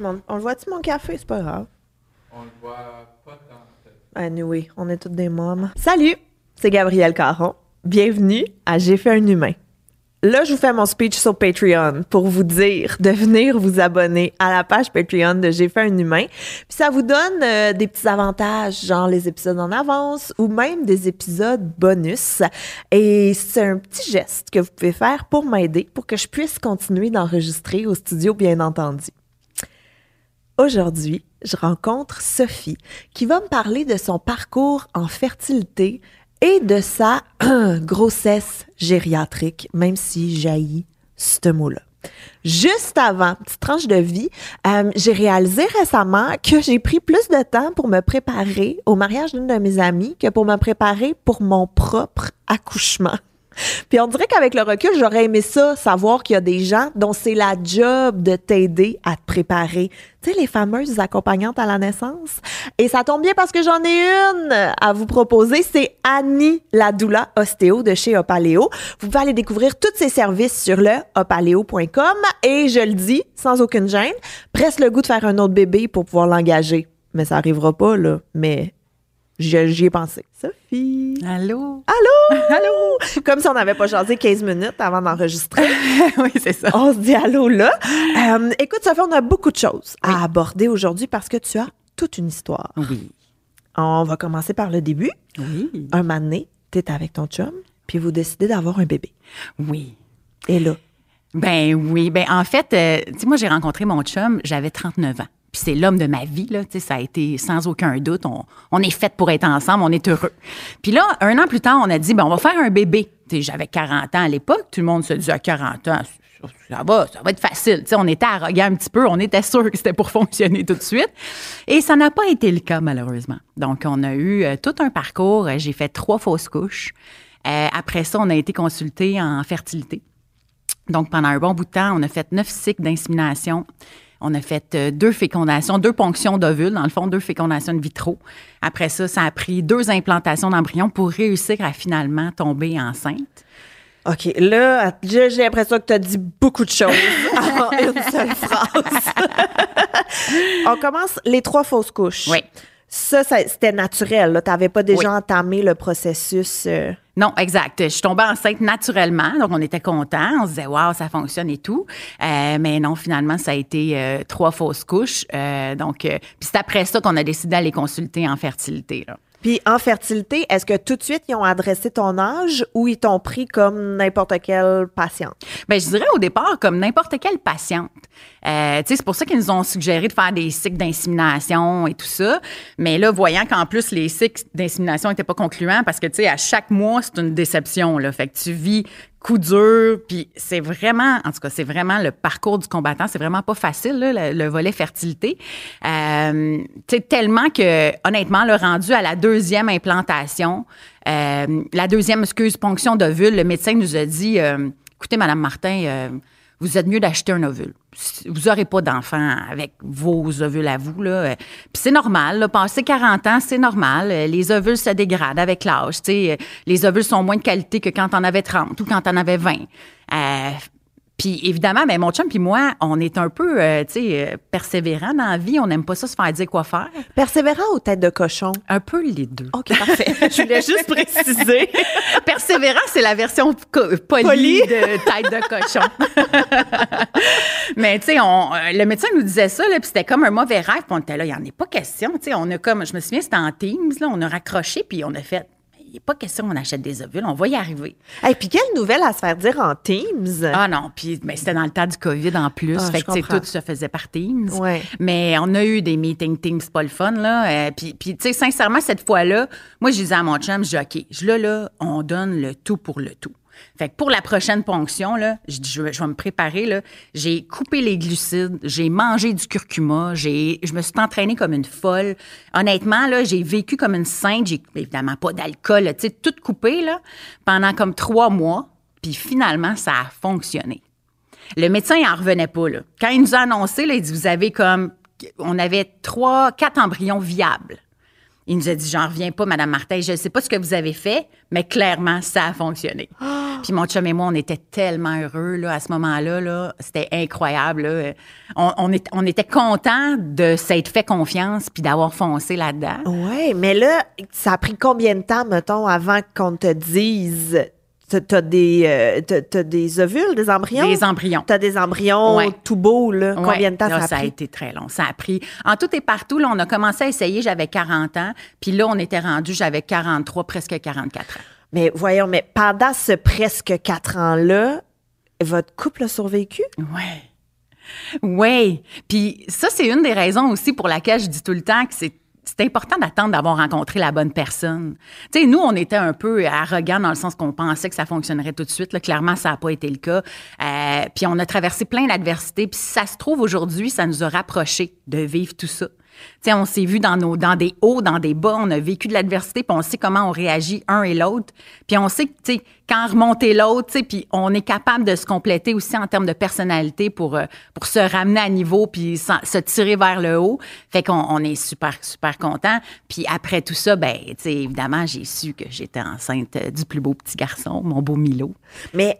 On le voit-tu, mon café? C'est pas grave. On le voit pas tant. Anyway, on est toutes des mômes. Salut, c'est Gabrielle Caron. Bienvenue à J'ai fait un humain. Là, je vous fais mon speech sur Patreon pour vous dire de venir vous abonner à la page Patreon de J'ai fait un humain. Puis ça vous donne euh, des petits avantages, genre les épisodes en avance ou même des épisodes bonus. Et c'est un petit geste que vous pouvez faire pour m'aider, pour que je puisse continuer d'enregistrer au studio, bien entendu. Aujourd'hui, je rencontre Sophie qui va me parler de son parcours en fertilité et de sa grossesse gériatrique, même si jaillit ce mot-là. Juste avant, petite tranche de vie, euh, j'ai réalisé récemment que j'ai pris plus de temps pour me préparer au mariage d'une de mes amies que pour me préparer pour mon propre accouchement. Puis on dirait qu'avec le recul, j'aurais aimé ça, savoir qu'il y a des gens dont c'est la job de t'aider à te préparer. Tu sais, les fameuses accompagnantes à la naissance. Et ça tombe bien parce que j'en ai une à vous proposer. C'est Annie Ladoula Ostéo de chez Opaléo. Vous pouvez aller découvrir tous ses services sur le opaléo.com. Et je le dis, sans aucune gêne, presque le goût de faire un autre bébé pour pouvoir l'engager. Mais ça arrivera pas, là. Mais j'y ai pensé. Sophie. Allô? Allô? Allô? Comme si on n'avait pas jasé 15 minutes avant d'enregistrer. oui, c'est ça. On se dit allô là. Euh, écoute, Sophie, on a beaucoup de choses à aborder aujourd'hui parce que tu as toute une histoire. Oui. On va commencer par le début. Oui. Un moment donné, t'es avec ton chum, puis vous décidez d'avoir un bébé. Oui. Et là, Ben oui. Ben en fait, euh, tu sais, moi, j'ai rencontré mon chum, j'avais 39 ans. Puis c'est l'homme de ma vie, là. Ça a été sans aucun doute. On, est fait pour être ensemble, on est heureux. Puis là, un an plus tard, on a dit, ben, on va faire un bébé. J'avais 40 ans à l'époque. Tout le monde se dit, à 40 ans, ça va, ça va être facile. Tu sais, on était arrogants un petit peu. On était sûr que c'était pour fonctionner tout de suite. Et ça n'a pas été le cas, malheureusement. Donc, on a eu euh, tout un parcours. J'ai fait trois fausses couches. Euh, après ça, on a été consulté en fertilité. Donc, pendant un bon bout de temps, on a fait neuf cycles d'insémination. On a fait euh, deux fécondations, deux ponctions d'ovules, dans le fond, deux fécondations in vitro. Après ça, ça a pris deux implantations d'embryons pour réussir à finalement tomber enceinte. OK, là, j'ai j'ai l'impression que tu as dit beaucoup de choses en une seule phrase. on commence les trois fausses couches. Oui. Ça, ça- c'était naturel. Tu n'avais pas déjà Oui. entamé le processus. euh, Non, exact. Je suis tombée enceinte naturellement, donc on était contents. On se disait, waouh, ça fonctionne et tout. Euh, mais non, finalement, ça a été euh, trois fausses couches. Euh, donc, euh, puis c'est après ça qu'on a décidé d'aller consulter en fertilité. Là. Puis en fertilité, est-ce que tout de suite ils ont adressé ton âge ou ils t'ont pris comme n'importe quelle patiente? Ben, je dirais au départ comme n'importe quelle patiente. Euh, c'est pour ça qu'ils nous ont suggéré de faire des cycles d'insémination et tout ça. Mais là, voyant qu'en plus les cycles d'insémination n'étaient pas concluants, parce que tu sais, à chaque mois c'est une déception là. Fait que tu vis coup dur, puis c'est vraiment, en tout cas, c'est vraiment le parcours du combattant. C'est vraiment pas facile le, le volet fertilité. Euh, tellement que honnêtement, le rendu à la deuxième implantation, euh, la deuxième, excuse, ponction d'ovule, le médecin nous a dit, euh, écoutez, Madame Martin, euh, vous êtes mieux d'acheter un ovule. Vous n'aurez pas d'enfant avec vos ovules à vous. Là. Euh, Puis c'est normal. Là, passer 40 ans, c'est normal. Euh, Les ovules se dégradent avec l'âge. Euh, Les ovules sont moins de qualité que quand on avait 30 ou quand on avait 20. Euh, puis évidemment, ben, mon chum puis moi, on est un peu, euh, tu sais, euh, persévérants dans la vie. On n'aime pas ça se faire dire quoi faire. Persévérant ou tête de cochon? Un peu les deux. OK, parfait. Je voulais juste préciser. Persévérant, c'est la version polie, de tête de cochon. Mais tu sais, on- euh, le médecin nous disait ça, là, puis c'était comme un mauvais rêve. Puis on était là, il n'y en a pas question. Tu sais, on a comme, je me souviens, c'était en Teams, là, on a raccroché, puis on a fait, n'est pas question qu'on achète des ovules, on va y arriver. Et puis quelle nouvelle à se faire dire en Teams? Ah non, puis ben, c'était dans le temps du COVID en plus. Ah, fait que tout se faisait par Teams. Ouais. Mais on a eu des meetings Teams pas le fun, là. Euh, puis, puis tu sais, sincèrement, cette fois-là, moi, je disais à mon chum, je dis, OK, je- là, là, on donne le tout pour le tout. Fait que pour la prochaine ponction, là, je vais, me préparer. J'ai coupé les glucides, j'ai mangé du curcuma, je me suis entraînée comme une folle. Honnêtement, j'ai vécu comme une sainte. J'ai évidemment pas d'alcool, tu sais, tout coupé, pendant comme trois mois. Puis finalement, ça a fonctionné. Le médecin, il en revenait pas, là. Quand il nous a annoncé, il dit, vous avez comme, on avait trois, quatre embryons viables. Il nous a dit, j'en reviens pas, Madame Martin, je ne sais pas ce que vous avez fait, mais clairement, ça a fonctionné. Puis mon chum et moi, on était tellement heureux là, à ce moment-là. Là. C'était incroyable. là. On, on, est- on était contents de s'être fait confiance puis d'avoir foncé là-dedans. Ouais, mais là, ça a pris combien de temps, mettons, avant qu'on te dise t'as- des, euh, t'as- des ovules, des embryons? Des embryons. T'as des embryons Ouais. tout beaux, là. Ouais, Combien de temps là, ça a pris? été très long. Ça a pris. En tout et partout, là, on a commencé à essayer, j'avais 40 ans. Puis là, on était rendu, j'avais 43, presque 44 ans. Mais voyons, mais pendant ce presque quatre ans-là, votre couple a survécu? Ouais. Oui. Puis ça, c'est une des raisons aussi pour laquelle je dis tout le temps que c'est c'est important d'attendre d'avoir rencontré la bonne personne. Tu sais, nous, on était un peu arrogants dans le sens qu'on pensait que ça fonctionnerait tout de suite. Là, clairement, ça n'a pas été le cas. Euh, puis on a traversé plein d'adversités. Puis ça se trouve aujourd'hui, ça nous a rapprochés de vivre tout ça. On s'est vu dans, nos, des hauts, dans des bas, on a vécu de l'adversité, puis on sait comment on réagit un et l'autre. Puis on sait, que, quand remonter l'autre, puis on est capable de se compléter aussi en termes de personnalité pour, euh, se ramener à niveau, puis se tirer vers le haut. Fait qu'on on est super, super content. Puis après tout ça, ben, évidemment, j'ai su que j'étais enceinte euh, du plus beau petit garçon, mon beau Milo. Mais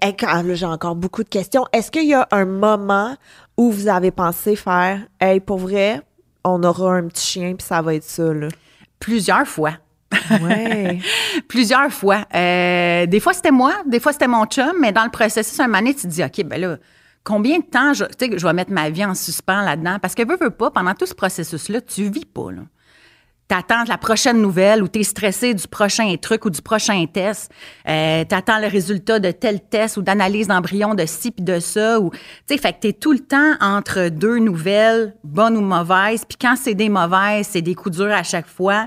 j'ai encore beaucoup de questions. Est-ce qu'il y a un moment où vous avez pensé faire, hey, pour vrai, on aura un petit chien, puis ça va être ça, là? Plusieurs fois. Ouais. Plusieurs fois. Euh, des fois, c'était moi, des fois, c'était mon chum, mais dans le processus, un moment donné, tu te dis, OK, ben là, combien de temps je, tu sais, je vais mettre ma vie en suspens là-dedans? Parce que veux, veux pas, pendant tout ce processus-là, tu vis pas, là. T'attends la prochaine nouvelle ou t'es stressé du prochain truc ou du prochain test. Euh, T'attends le résultat de tel test ou d'analyse d'embryon de ci puis de ça. Ou, tu sais, fait que t'es tout le temps entre deux nouvelles, bonnes ou mauvaises. Puis quand c'est des mauvaises, c'est des coups durs à chaque fois.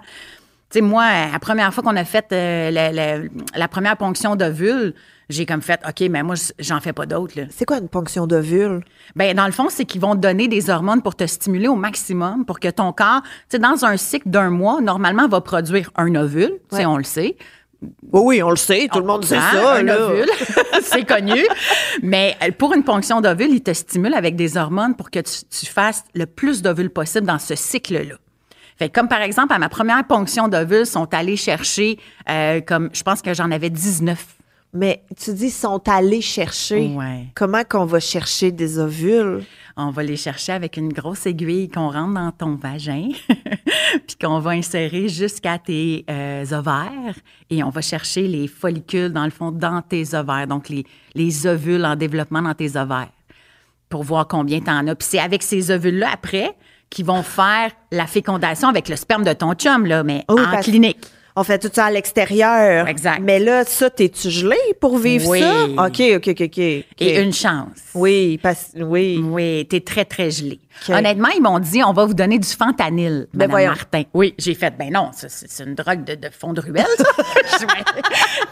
Tu sais, moi, la première fois qu'on a fait euh, la, la- la première ponction d'ovule, j'ai comme fait, OK, mais moi, j'en fais pas d'autres. C'est quoi une ponction d'ovule? Ben, dans le fond, c'est qu'ils vont te donner des hormones pour te stimuler au maximum, pour que ton corps, tu sais, dans un cycle d'un mois, normalement, va produire un ovule, tu sais, Ouais. on le sait. Oui, oui, on le sait, tout le monde sait ça, un là. ovule, c'est connu. Mais euh, pour une ponction d'ovule, il te stimule avec des hormones pour que tu, tu fasses le plus d'ovules possible dans ce cycle-là. Fait que comme par exemple, à ma première ponction d'ovules, sont allés chercher, euh, comme je pense que j'en avais 19. Mais tu dis, sont allés chercher. Ouais. Comment qu'on va chercher des ovules? On va les chercher avec une grosse aiguille qu'on rentre dans ton vagin, puis qu'on va insérer jusqu'à tes euh, ovaires. Et on va chercher les follicules, dans le fond, dans tes ovaires, donc les, les ovules en développement dans tes ovaires, pour voir combien tu en as. Puis c'est avec ces ovules-là, après, qui vont faire la fécondation avec le sperme de ton chum, là, mais Oui, en clinique. On fait tout ça à l'extérieur. Exact. Mais là, ça, t'es-tu gelé pour vivre Oui. ça? OK, OK, OK, OK. Et une chance. Oui, parce... Oui. Oui, t'es très, très gelé. Honnêtement, ils m'ont dit, on va vous donner du fentanyl, Ben Madame voyons. Martin. Oui, j'ai fait, ben non, c'est une drogue de, de fond de ruelle,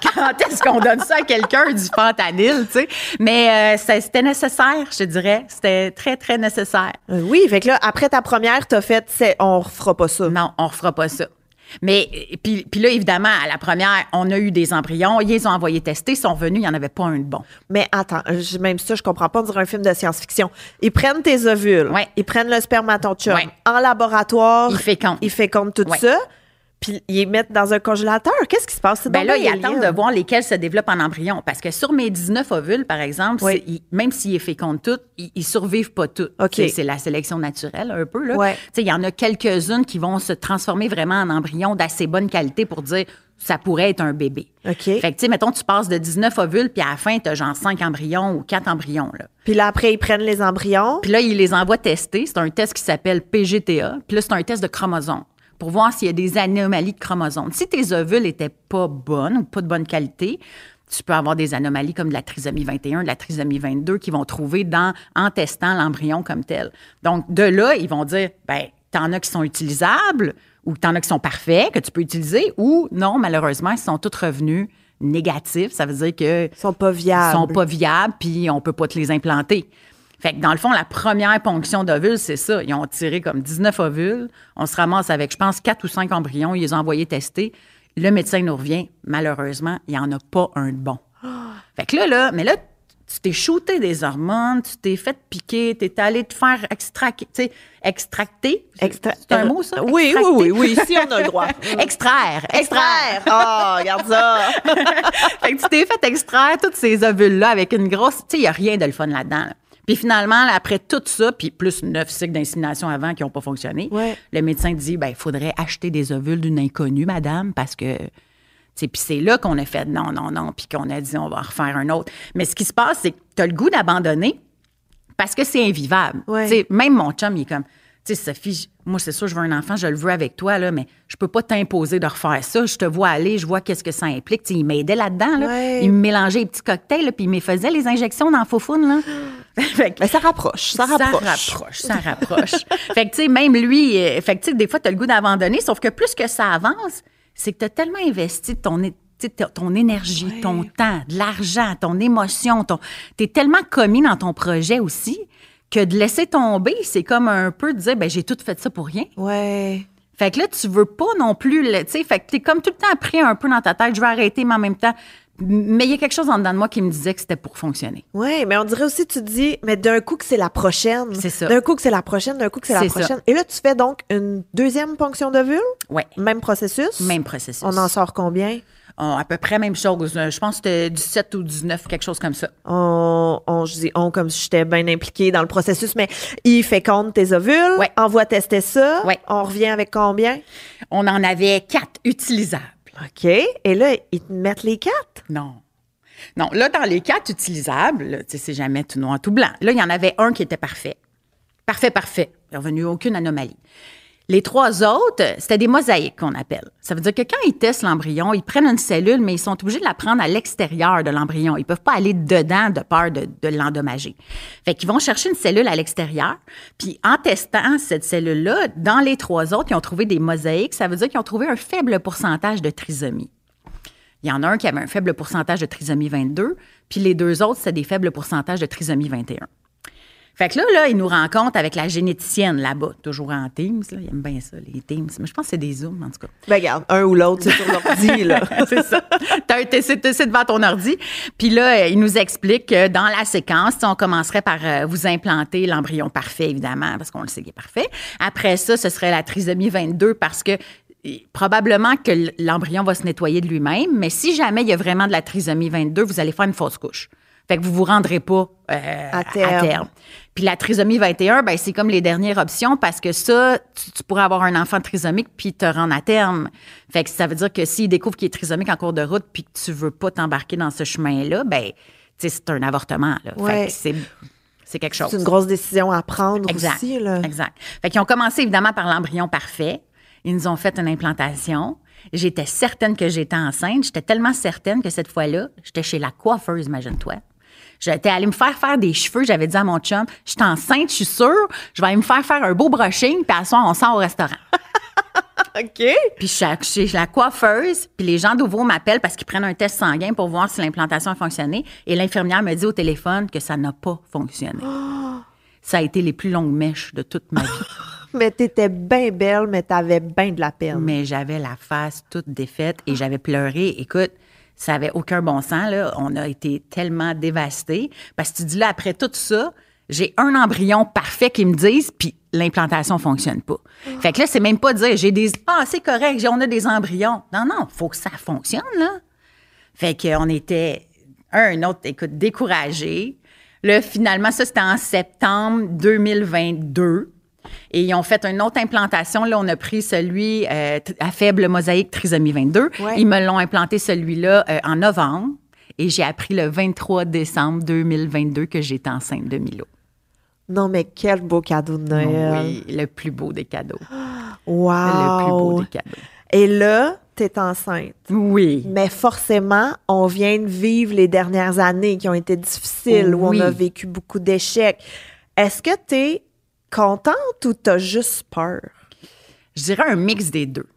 Quand est-ce qu'on donne ça à quelqu'un, du fentanyl, tu sais? Mais euh, c'était nécessaire, je dirais. C'était très, très nécessaire. Euh, Oui, fait que là, après ta première, t'as fait, c'est, on refera pas ça. Non, on refera pas ça. Mais, euh, puis, puis là, évidemment, à la première, on a eu des embryons, ils les ont envoyés tester, ils sont venus, il n'y en avait pas un de bon. Mais attends, même ça, je comprends pas. On dirait un film de science-fiction. Ils prennent tes ovules. Ouais. Ils prennent le sperme à ton chum. Ouais. En laboratoire. Ils fécondent. Ils fécondent tout Ouais. ça. Puis ils les mettent dans un congélateur. Qu'est-ce qui se passe? Ben là, ils attendent de voir lesquels se développent en embryon. Parce que sur mes 19 ovules, par exemple, Oui. c'est- ils- même s'ils les fécondent toutes, ils, ils survivent pas toutes. OK. C'est- la sélection naturelle, un peu. Là. Ouais. Tu sais, Il y en a quelques-unes qui vont se transformer vraiment en embryon d'assez bonne qualité pour dire ça pourrait être un bébé. OK. Fait que, tu sais, mettons, tu passes de 19 ovules, puis à la fin, tu as genre 5 embryons ou 4 embryons. Là. Puis là, après, ils prennent les embryons. Puis là, ils les envoient tester. C'est un test qui s'appelle PGTA. Puis là, c'est un test de chromosomes pour voir s'il y a des anomalies de chromosomes. Si tes ovules n'étaient pas bonnes ou pas de bonne qualité, tu peux avoir des anomalies comme de la trisomie 21, de la trisomie 22 qui vont trouver dans, en testant l'embryon comme tel. Donc, de là, ils vont dire, ben, t'en as qui sont utilisables ou t'en as qui sont parfaits, que tu peux utiliser, ou non, malheureusement, ils sont tous revenus négatifs. Ça veut dire que Ils sont pas viables. sont pas viables, puis on peut pas te les implanter. Fait que dans le fond, la première ponction d'ovules, c'est ça. Ils ont tiré comme 19 ovules. On se ramasse avec, je pense, 4 ou 5 embryons. Ils les ont envoyés tester. Le médecin nous revient. Malheureusement, il n'y en a pas un de bon. Fait que là, là, mais là, tu t'es shooté des hormones, tu t'es fait piquer, tu es allé te faire extracter, tu sais, extracter. Extra- C'est un mot, ça? Oui, oui, Extracter? oui, oui, si on a le droit. Extraire, extraire. Oh, regarde ça! fait que tu t'es fait extraire tous ces ovules-là avec une grosse. Tu sais, il n'y a rien de le fun là-dedans. là. Puis finalement, là, après tout ça, puis plus neuf cycles d'insémination avant qui n'ont pas fonctionné, Ouais. le médecin dit ben, il faudrait acheter des ovules d'une inconnue, madame, parce que. Puis c'est là qu'on a fait non, non, non, puis qu'on a dit on va en refaire un autre. Mais ce qui se passe, c'est que tu as le goût d'abandonner parce que c'est invivable. Ouais. Même mon chum, il est comme, tu sais, Sophie, moi, c'est sûr, je veux un enfant, je le veux avec toi, là, mais je peux pas t'imposer de refaire ça. Je te vois aller, je vois qu'est-ce que ça implique. Tu sais, il m'aidait là-dedans. Là. Ouais. Il me mélangeait les petits cocktails, là, puis il me faisait les injections dans la faufoune. Là. Fait que- Mais ça rapproche, ça rapproche. ça rapproche, ça rapproche. fait que, tu sais, même lui, euh, fait que, tu sais, des fois, tu as le goût d'abandonner, sauf que plus que ça avance, c'est que tu as tellement investi ton, énergie, ton temps, de l'argent, ton émotion, ton, tu es tellement commis dans ton projet aussi que de laisser tomber, c'est comme un peu de dire, ben j'ai tout fait ça pour rien. Ouais. Fait que là, tu veux pas non plus, le- tu sais, fait que t'es comme tout le temps pris un peu dans ta tête, je vais arrêter, mais en même temps, mais il y a quelque chose en dedans de moi qui me disait que c'était pour fonctionner. Oui, mais on dirait aussi, tu te dis, mais d'un coup que c'est la prochaine. C'est ça. D'un coup que c'est la prochaine, d'un coup que c'est la ça. prochaine. Et là, tu fais donc une deuxième ponction d'ovule, Ouais. même processus? Même processus. On en sort combien? À peu près même chose. Euh, Je pense que c'était 17 ou 19, quelque chose comme ça. On, on, je dis on comme si j'étais bien impliquée dans le processus, mais il féconde tes ovules, Ouais. envoie tester ça. Ouais. On revient avec combien? On en avait quatre utilisables. OK. Et là, ils te mettent les quatre? Non. Non, là, dans les quatre utilisables, tu sais, c'est jamais tout noir, tout blanc. Là, il y en avait un qui était parfait. Parfait, parfait. Il n'est revenu aucune anomalie. Les trois autres, c'était des mosaïques qu'on appelle. Ça veut dire que quand ils testent l'embryon, ils prennent une cellule, mais ils sont obligés de la prendre à l'extérieur de l'embryon. Ils peuvent pas aller dedans de peur de, l'endommager. Fait qu'ils vont chercher une cellule à l'extérieur, puis en testant cette cellule-là, dans les trois autres, ils ont trouvé des mosaïques. Ça veut dire qu'ils ont trouvé un faible pourcentage de trisomie. Il y en a un qui avait un faible pourcentage de trisomie 22, puis les deux autres, c'était des faibles pourcentages de trisomie 21. Fait que là, là, ils nous rencontrent avec la généticienne là-bas, toujours en Teams. Là. Ils aiment bien ça, les Teams. Mais je pense que c'est des Zooms, en tout cas. Ben, regarde, un ou l'autre, c'est sur l'ordi, là. c'est ça. T'as c'est devant ton ordi. Puis là, euh, il nous explique que dans la séquence, on commencerait par euh, vous implanter l'embryon parfait, évidemment, parce qu'on le sait qu'il est parfait. Après ça, ce serait la trisomie 22 parce que euh, probablement que l'embryon va se nettoyer de lui-même, mais si jamais il y a vraiment de la trisomie 22, vous allez faire une fausse couche. Fait que vous vous rendrez pas euh, À terme. Puis la trisomie 21, ben c'est comme les dernières options parce que ça, tu, tu pourrais avoir un enfant trisomique puis te rendre à terme. Fait que ça veut dire que s'il découvre qu'il est trisomique en cours de route puis que tu veux pas t'embarquer dans ce chemin-là, ben c'est un avortement. Là. Ouais. Fait que c'est, c'est quelque chose. C'est une grosse décision à prendre Exact. aussi, là. Exact. Fait qu'ils ont commencé évidemment par l'embryon parfait. Ils nous ont fait une implantation. J'étais certaine que j'étais enceinte. J'étais tellement certaine que cette fois-là, j'étais chez la coiffeuse, imagine-toi. J'étais allée me faire faire des cheveux. J'avais dit à mon chum, je suis enceinte, je suis sûre, je vais aller me faire faire un beau brushing, puis à soir, on sort au restaurant. OK. Puis je suis la coiffeuse, puis les gens d'Ouvreau m'appellent parce qu'ils prennent un test sanguin pour voir si l'implantation a fonctionné. Et l'infirmière me dit au téléphone que ça n'a pas fonctionné. Ça a été les plus longues mèches de toute ma vie. Mais t'étais bien belle, mais t'avais bien de la peine. mais j'avais la face toute défaite et j'avais pleuré. Écoute, ça avait aucun bon sens, là. On a été tellement dévastés. Parce que tu dis là, après tout ça, j'ai un embryon parfait qui me disent, puis l'implantation fonctionne pas. Fait que là, c'est même pas dire, j'ai des, ah, c'est correct, on a des embryons. Non, non, faut que ça fonctionne, là. Fait qu'on était, un autre, écoute, découragés. Là, finalement, ça, c'était en septembre 2022. Et ils ont fait une autre implantation. Là, on a pris celui euh, à faible mosaïque trisomie 22. Ouais. Ils me l'ont implanté celui-là euh, en novembre. Et j'ai appris le 23 décembre 2022 que j'étais enceinte de Milo. Non, mais quel beau cadeau de Noël. Oui, le plus beau des cadeaux. Wow. Le plus beau des cadeaux. Et là, t'es enceinte. Oui. Mais forcément, on vient de vivre les dernières années qui ont été difficiles, où Oui. on a vécu beaucoup d'échecs. Est-ce que t'es contente ou t'as juste peur? Je dirais un mix des deux.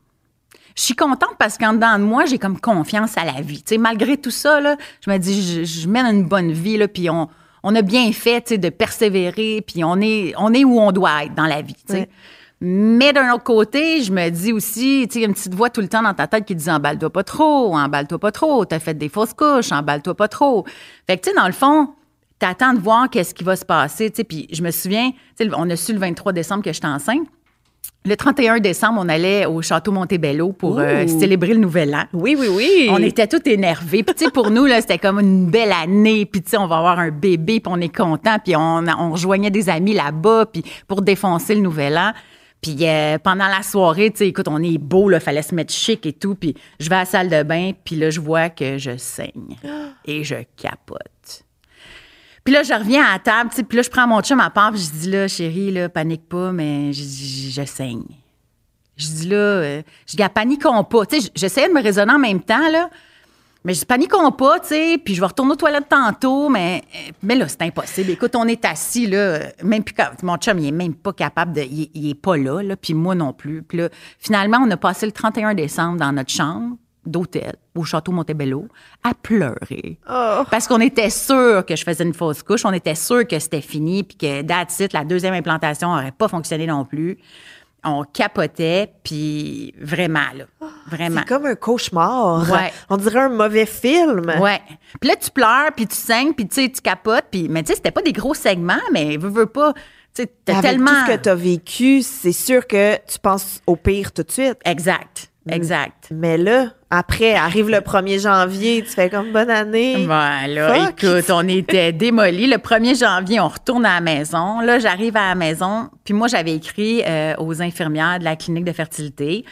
Je suis contente parce qu'en dedans de moi, j'ai comme confiance à la vie. Malgré tout ça, là, je me dis, je, je mène une bonne vie, là, puis on, on a bien fait de persévérer, puis on est, on est où on doit être dans la vie. Mais d'un autre côté, je me dis aussi, tu sais, il y a une petite voix tout le temps dans ta tête qui dit emballe-toi pas trop, emballe-toi pas trop, t'as fait des fausses couches, emballe-toi pas trop. Fait que, tu sais, dans le fond, t'attends de voir qu'est-ce qui va se passer, tu sais. Puis je me souviens, tu sais, on a su le 23 décembre que j'étais enceinte. Le 31 décembre, on allait au château Montebello pour euh, célébrer le nouvel an. Oui, oui, oui. On était tous énervés. Puis, tu sais, pour nous, là, c'était comme une belle année. Puis, tu sais, on va avoir un bébé, puis on est content. Puis, on, on rejoignait des amis là-bas, puis pour défoncer le nouvel an. Puis, euh, pendant la soirée, tu sais, écoute, on est beau, là, fallait se mettre chic et tout. Puis, je vais à la salle de bain, puis là, je vois que je saigne. Et je capote. Puis là, je reviens à la table, puis là, je prends mon chum à part, puis je dis là, chérie, là, panique pas, mais je, je, je saigne. Je dis là, euh, je dis, paniquons pas. Tu sais, j'essayais de me raisonner en même temps, là. Mais je dis, paniquons pas, tu sais, puis je vais retourner aux toilettes tantôt, mais, euh, mais là, c'est impossible. Écoute, on est assis, là, même quand, mon chum, il est même pas capable de, il, il est pas là, là, puis moi non plus. Puis là, finalement, on a passé le 31 décembre dans notre chambre d'hôtel au château Montebello à pleurer. Oh. Parce qu'on était sûr que je faisais une fausse couche, on était sûr que c'était fini, puis que that's it, la deuxième implantation n'aurait pas fonctionné non plus. On capotait, puis vraiment, là, vraiment. C'est comme un cauchemar. Ouais. On dirait un mauvais film. Ouais. Puis là, tu pleures, puis tu saignes, puis tu sais, tu capotes, puis mais tu sais, c'était pas des gros segments, mais veux, veux pas, tu sais, tellement... tout ce que tu as vécu, c'est sûr que tu penses au pire tout de suite. Exact, Mm. exact. Mais là, après, arrive le 1er janvier, tu fais comme bonne année. Voilà, Fuck. écoute, on était démolis. Le 1er janvier, on retourne à la maison. Là, j'arrive à la maison, puis moi, j'avais écrit euh, aux infirmières de la clinique de fertilité.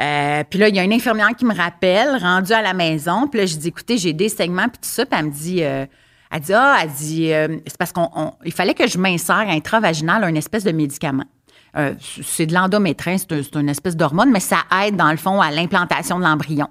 Euh, puis là, il y a une infirmière qui me rappelle, rendue à la maison. Puis là, je dis, écoutez, j'ai des segments, puis tout ça. Puis elle me dit, euh, elle dit, ah, elle dit, c'est parce qu'on, on- il fallait que je m'insère intravaginal un espèce de médicament. Euh, c'est de l'endométrin, c'est, un- c'est une espèce d'hormone, mais ça aide, dans le fond, à l'implantation de l'embryon.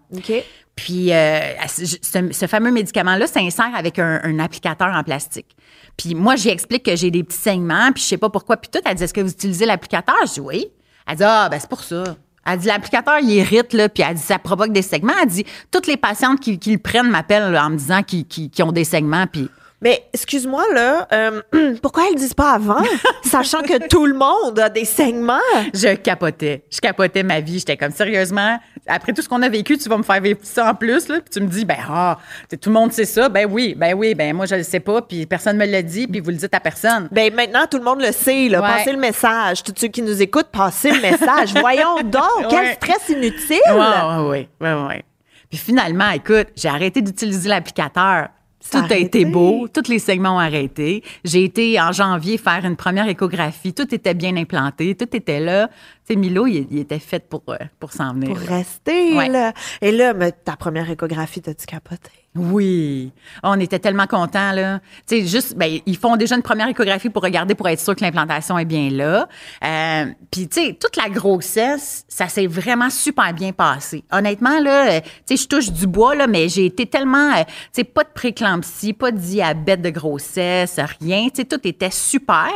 Puis euh, ce, ce fameux médicament-là s'insère avec un, un applicateur en plastique. Puis moi, j'explique que j'ai des petits saignements, puis je sais pas pourquoi. Puis tout, elle dit, est-ce que vous utilisez l'applicateur? Je dis oui. Elle dit, ah, ben c'est pour ça. Elle dit, l'applicateur, il irrite, là, puis elle dit, ça provoque des segments. Elle dit, toutes les patientes qui, qui le prennent m'appellent en me disant qu'ils ont des segments, puis... Mais excuse-moi, là, euh, pourquoi elles le disent pas avant, sachant que tout le monde a des saignements? Je capotais. Je capotais ma vie. J'étais comme, sérieusement, après tout ce qu'on a vécu, tu vas me faire vivre ça en plus, là. Puis tu me dis, ben, ah, tout le monde sait ça. Ben oui, ben oui, ben moi, je le sais pas. Puis personne me l'a dit, puis vous le dites à personne. Ben maintenant, tout le monde le sait, là. Ouais. Passez le message. Tous ceux qui nous écoutent, passez le message. Voyons donc, quel Ouais. stress inutile! Ouais, ouais, ouais. Puis finalement, écoute, j'ai arrêté d'utiliser l'applicateur. Tout a a été beau, tous les segments ont arrêté. J'ai été en janvier faire une première échographie. Tout était bien implanté, tout était là. Tu sais, Milo, il, il était fait pour, euh, pour s'en venir. Pour là. rester, Ouais. là. Et là, mais ta première échographie, t'as-tu capoté? Oui. On était tellement contents, là. Tu sais, juste, ben, ils font déjà une première échographie pour regarder, pour être sûr que l'implantation est bien là. Euh, Puis, tu sais, toute la grossesse, ça s'est vraiment super bien passé. Honnêtement, là, euh, tu sais, je touche du bois, là, mais j'ai été tellement, euh, tu sais, pas de préclampsie, pas de diabète de grossesse, rien. Tu sais, tout était super.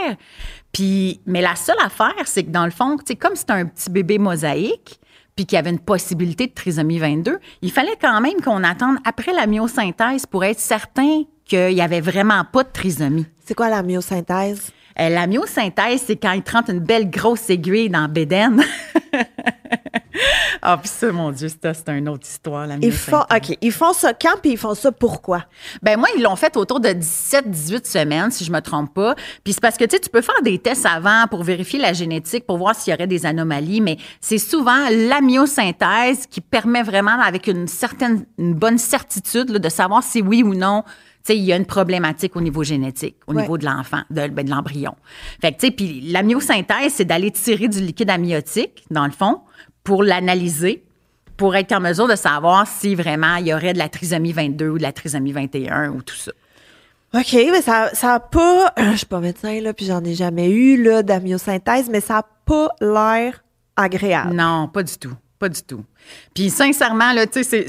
Puis, mais la seule affaire, c'est que dans le fond, tu sais, comme c'était un petit bébé mosaïque, puis qu'il y avait une possibilité de trisomie 22, il fallait quand même qu'on attende après la myosynthèse pour être certain qu'il n'y avait vraiment pas de trisomie. C'est quoi la myosynthèse? Euh, la myosynthèse, c'est quand ils te rentrent une belle grosse aiguille dans Béden. Ah, puis ça, mon Dieu, c'est une autre histoire, la Ils font. OK, ils font ça quand, puis ils font ça pourquoi? Ben moi, ils l'ont fait autour de 17-18 semaines, si je me trompe pas. Puis c'est parce que, tu sais, tu peux faire des tests avant pour vérifier la génétique, pour voir s'il y aurait des anomalies, mais c'est souvent la myosynthèse qui permet vraiment, avec une certaine, une bonne certitude, là, de savoir si oui ou non, sais, il y a une problématique au niveau génétique, au Ouais. niveau de l'enfant, de, ben, de l'embryon. Fait que, tu sais, puis la myosynthèse, c'est d'aller tirer du liquide amniotique, dans le fond, pour l'analyser, pour être en mesure de savoir si vraiment il y aurait de la trisomie 22 ou de la trisomie 21 ou tout ça. OK, mais ça, ça a pas. Je suis pas médecin, là, puis j'en ai jamais eu, là, d'amyosynthèse, mais ça a pas l'air agréable. Non, pas du tout. Pas du tout. Puis sincèrement, là, tu sais,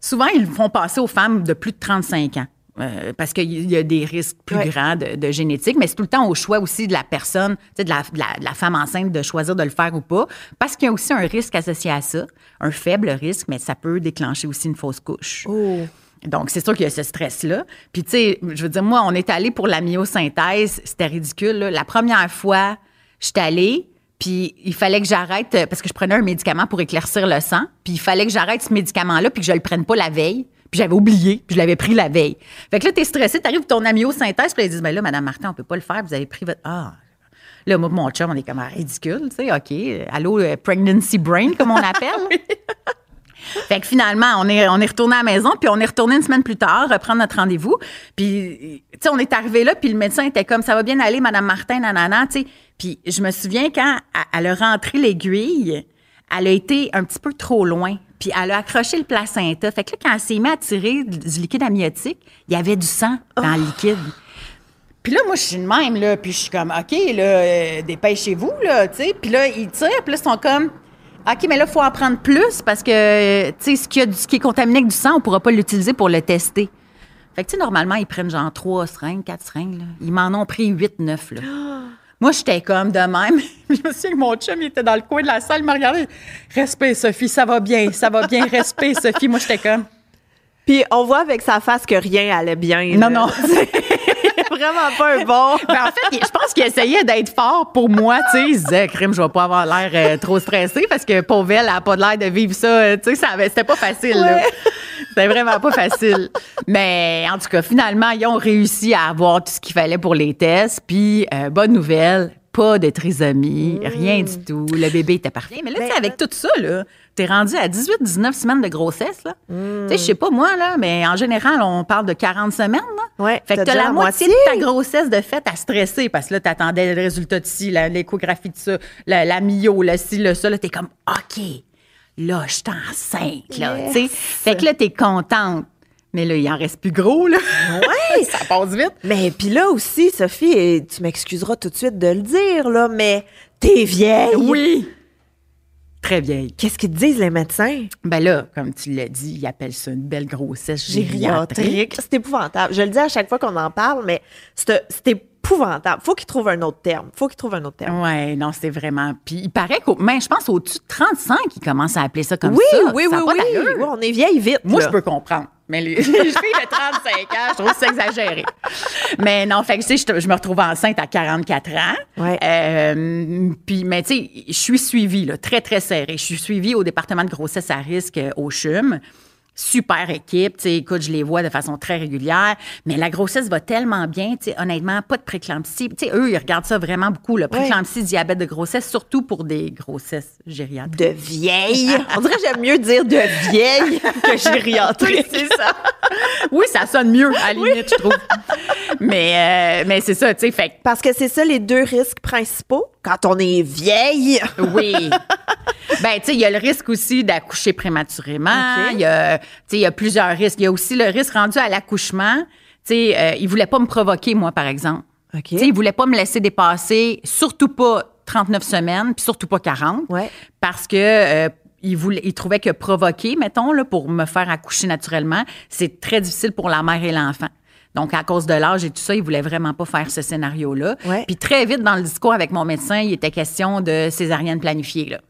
souvent, ils le font passer aux femmes de plus de 35 ans. Euh, parce qu'il y a des risques plus Ouais. grands de, de génétique, mais c'est tout le temps au choix aussi de la personne, de la, de, la, de la femme enceinte de choisir de le faire ou pas, parce qu'il y a aussi un risque associé à ça, un faible risque, mais ça peut déclencher aussi une fausse couche. Oh. Donc, c'est sûr qu'il y a ce stress-là. Puis, tu sais, je veux dire, moi, on est allé pour la myosynthèse. C'était ridicule. là. La première fois, j'étais allée, puis il fallait que j'arrête, parce que je prenais un médicament pour éclaircir le sang, puis il fallait que j'arrête ce médicament-là, puis que je le prenne pas la veille, Puis j'avais oublié, puis je l'avais pris la veille. Fait que là, t'es stressé, t'arrives ton amyosynthèse, puis ils disent, ben là, Madame Martin, on peut pas le faire, vous avez pris votre. Ah! Là, moi, mon chum, on est comme ah, ridicule, tu sais, OK. Allô, euh, pregnancy brain, comme on appelle? Fait que finalement, on est, on est retourné à la maison, puis on est retourné une semaine plus tard, reprendre notre rendez-vous. Puis, tu sais, on est arrivé là, puis le médecin était comme, ça va bien aller, Madame Martin, nanana, tu sais. Puis je me souviens quand elle a rentré l'aiguille, elle a été un petit peu trop loin. Puis elle a accroché le placenta. Fait que là, quand elle s'est mise à tirer du liquide amniotique, il y avait du sang dans le liquide. Puis là, moi, je suis de même, là. Puis je suis comme, OK, là, euh, dépêchez-vous, là, tu sais. Puis là, ils tirent, puis là, ils sont comme, OK, mais là, il faut en prendre plus parce que, tu sais, ce, qui a du- ce qui est contaminé avec du sang, on pourra pas l'utiliser pour le tester. Fait que, tu sais, normalement, ils prennent genre trois seringues, quatre seringues, là. Ils m'en ont pris huit, neuf, là. Moi, j'étais comme de même. je me souviens que mon chum, il était dans le coin de la salle, il m'a regardé. Respect, Sophie, ça va bien, ça va bien, respect, Sophie. Moi, j'étais comme. Puis on voit avec sa face que rien allait bien. Non, là. non. Vraiment pas un bon. Ben, en fait, je pense qu'il essayait d'être fort pour moi. Tu sais, il se disait, crime, je vais pas avoir l'air euh, trop stressé parce que pauvre elle, elle a pas de l'air de vivre ça. euh, Tu sais, ça c'était pas facile. Ouais. C'était vraiment pas facile. Mais en tout cas, finalement, ils ont réussi à avoir tout ce qu'il fallait pour les tests. Puis, euh, bonne nouvelle, pas de trisomie, rien du tout. Le bébé était parfait. Mais là, tu sais, Ben, avec tout ça, là, t'es rendu à 18-19 semaines de grossesse. Là. Tu sais, je sais pas moi, là, mais en général, on parle de 40 semaines. Là. Ouais, Fait que t'as la la moitié de ta grossesse de fait à stresser parce que là, t'attendais le résultat de ci, l'échographie de ça, la, la myo, le ci, le ça. Là, t'es comme, OK, là, je suis enceinte, là, Yes. tu sais. Fait que là, t'es contente. Mais là, il en reste plus gros, là. Ouais. ça passe vite. Mais puis là aussi, Sophie, tu m'excuseras tout de suite de le dire, là, mais t'es vieille. Oui. Très vieille. Qu'est-ce qu'ils disent, les médecins? Ben là, comme tu l'as dit, ils appellent ça une belle grossesse gériatrique. C'est épouvantable. Je le dis à chaque fois qu'on en parle, mais c'est épouvantable. Faut qu'ils trouvent un autre terme. Faut qu'ils trouvent un autre terme. Ouais, non, c'est vraiment. Puis il paraît qu'au, mais je pense au-dessus de 35, ils commencent à appeler ça comme Oui, ça. oui, Ça oui, oui. Ouais, on est vieille vite. Moi, là. je peux comprendre. Mais les, les filles de 35 ans, je trouve ça exagéré. Mais non, fait que, tu sais, je, je me retrouve enceinte à 44 ans. Ouais. Euh, puis, mais tu sais, je suis suivie, là, très, très serrée. Je suis suivie au département de grossesse à risque euh, au CHUM. Super équipe, tu sais, écoute, je les vois de façon très régulière, mais la grossesse va tellement bien, tu sais, honnêtement, pas de préclampsie. Tu sais, eux, ils regardent ça vraiment beaucoup, le préclampsie, diabète de grossesse, surtout pour des grossesses gériatriques. De vieille. On dirait que j'aime mieux dire de vieille que gériatrique. Oui, c'est ça. oui, ça sonne mieux, à la limite, je trouve. Mais, euh, mais c'est ça, tu sais, fait Parce que c'est ça les deux risques principaux quand on est vieille. Oui. ben, tu sais, il y a le risque aussi d'accoucher prématurément. Y a, il y a plusieurs risques. Il y a aussi le risque rendu à l'accouchement. Tu sais, euh, il voulait pas me provoquer, moi, par exemple. OK. Tu sais, il voulait pas me laisser dépasser, surtout pas 39 semaines, puis surtout pas 40. Ouais. Parce que euh, il, voulait, il trouvait que provoquer, mettons, là, pour me faire accoucher naturellement, c'est très difficile pour la mère et l'enfant. Donc, à cause de l'âge et tout ça, il voulait vraiment pas faire ce scénario-là. Ouais. Puis très vite, dans le discours avec mon médecin, il était question de césarienne planifiée, là.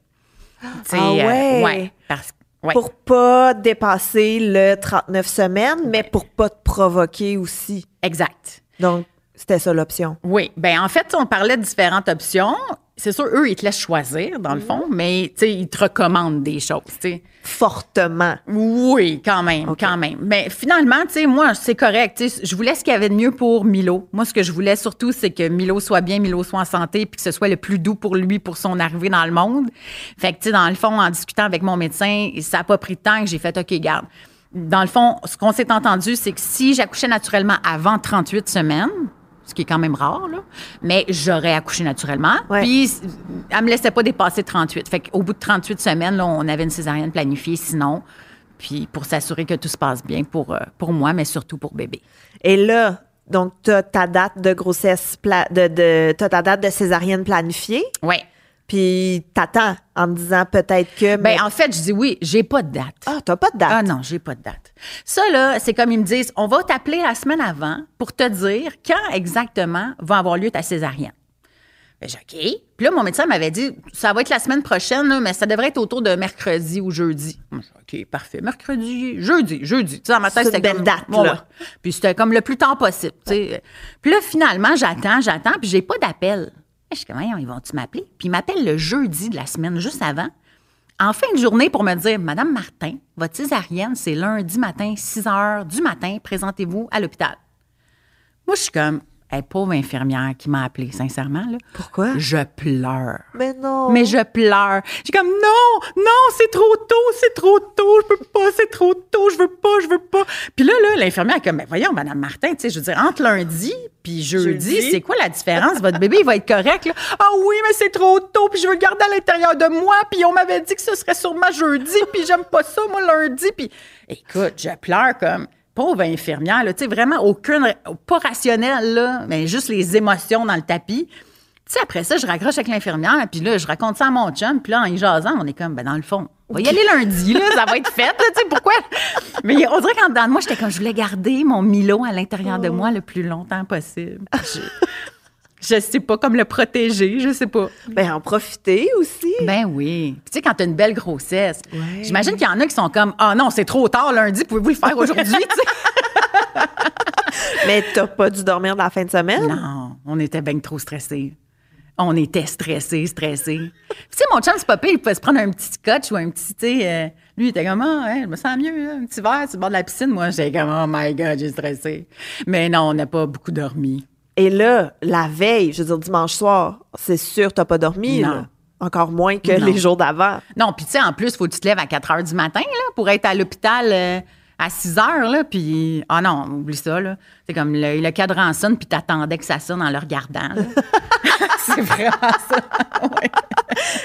Ah ouais? ouais, parce ouais. Pour pas dépasser le 39 semaines, mais pour pas te provoquer aussi. Exact. Donc, c'était ça l'option. Oui. Ben en fait, on parlait de différentes options. C'est sûr, eux, ils te laissent choisir, dans le fond, mais, tu sais, ils te recommandent des choses, tu sais. Fortement. Oui, quand même, quand même. Mais finalement, tu sais, moi, c'est correct. Tu sais, je voulais ce qu'il y avait de mieux pour Milo. Moi, ce que je voulais surtout, c'est que Milo soit bien, Milo soit en santé, puis que ce soit le plus doux pour lui pour son arrivée dans le monde. Fait que, tu sais, dans le fond, en discutant avec mon médecin, ça n'a pas pris de temps que j'ai fait, OK, garde. Dans le fond, ce qu'on s'est entendu, c'est que si j'accouchais naturellement avant 38 semaines, ce qui est quand même rare, là, mais j'aurais accouché naturellement. Ouais. Puis, elle me laissait pas dépasser 38. Fait qu'au bout de 38 semaines, là, on avait une césarienne planifiée, sinon. Puis, pour s'assurer que tout se passe bien pour, euh, pour moi, mais surtout pour bébé. Et là, donc, t'as ta date de grossesse, pla- de, de, t'as ta date de césarienne planifiée, Oui. Puis t'attends en te disant peut-être que. mais- Ben, en fait, je dis oui, j'ai pas de date. ah, t'as pas de date? Ah non, j'ai pas de date. Ça, là, c'est comme ils me disent, on va t'appeler la semaine avant pour te dire quand exactement va avoir lieu ta césarienne. Ben, j'ai OK. Puis là, mon médecin m'avait dit, ça va être la semaine prochaine, là, mais ça devrait être autour de mercredi ou jeudi. OK, parfait. Mercredi, jeudi, jeudi. Tu sais, dans ma tête, c'était belle comme... date, Ouais, là. ouais. Puis c'était comme le plus tard possible, tu sais. Puis là, finalement, j'attends, j'attends, puis j'ai pas d'appel. Je suis comme, ils vont-tu m'appeler? Puis ils m'appellent le jeudi de la semaine, juste avant, en fin de journée pour me dire Madame Martin, votre césarienne, c'est lundi matin, 6 heures du matin, présentez-vous à l'hôpital. Moi, je suis comme, hey, pauvre infirmière qui m'a appelée, sincèrement. Là. Pourquoi? Je pleure. Mais non. Mais je pleure. J'ai comme non, non, c'est trop tôt, c'est trop tôt, je peux pas, c'est trop tôt, je veux pas, je veux pas. Puis là, là, l'infirmière est comme, mais voyons, Madame Martin, tu sais, je veux dire, entre lundi puis jeudi, Jeudi. c'est quoi la différence? Votre bébé, il va être correct, là. Ah oui, mais c'est trop tôt, puis je veux le garder à l'intérieur de moi, puis on m'avait dit que ce serait sûrement jeudi, puis j'aime pas ça, moi, lundi, puis écoute, je pleure comme pauvre infirmière, tu sais, vraiment aucune, pas rationnel, là, mais juste les émotions dans le tapis. Tu sais, après ça, je raccroche avec l'infirmière, puis là, je raconte ça à mon chum, puis là, en y jasant, on est comme, ben, dans le fond, on va y aller lundi, là, ça va être fait, tu sais, pourquoi? Mais on dirait qu'en dedans de moi, j'étais comme, je voulais garder mon Milo à l'intérieur de moi le plus longtemps possible. Je, je sais pas, comme le protéger, je sais pas. Ben, en profiter aussi. Ben oui. Puis tu sais, quand t'as une belle grossesse, Ouais. j'imagine qu'il y en a qui sont comme, ah non, c'est trop tard lundi, pouvez-vous le faire aujourd'hui, tu sais? Mais t'as pas dû dormir de la fin de semaine? Non, on était bien trop stressés. On était stressés, stressés. Puis, tu sais, mon chum, c'est pas pire, il pouvait se prendre un petit scotch ou un petit, tu sais, euh, lui, il était comme, ah, hein, je me sens mieux, là, un petit verre sur le bord de la piscine. Moi, j'étais comme, oh my God, j'ai stressé. Mais non, on n'a pas beaucoup dormi. Et là, la veille, je veux dire, dimanche soir, c'est sûr t'as pas dormi, Non. là. Encore moins que Non. les jours d'avant. Non, puis tu sais, en plus, faut que tu te lèves à 4 heures du matin, là, pour être à l'hôpital euh, à 6 heures, là, puis... Ah non, oublie ça, là. C'est comme le, le cadran sonne, puis t'attendais que ça sonne en le regardant, c'est vraiment ça. Ouais.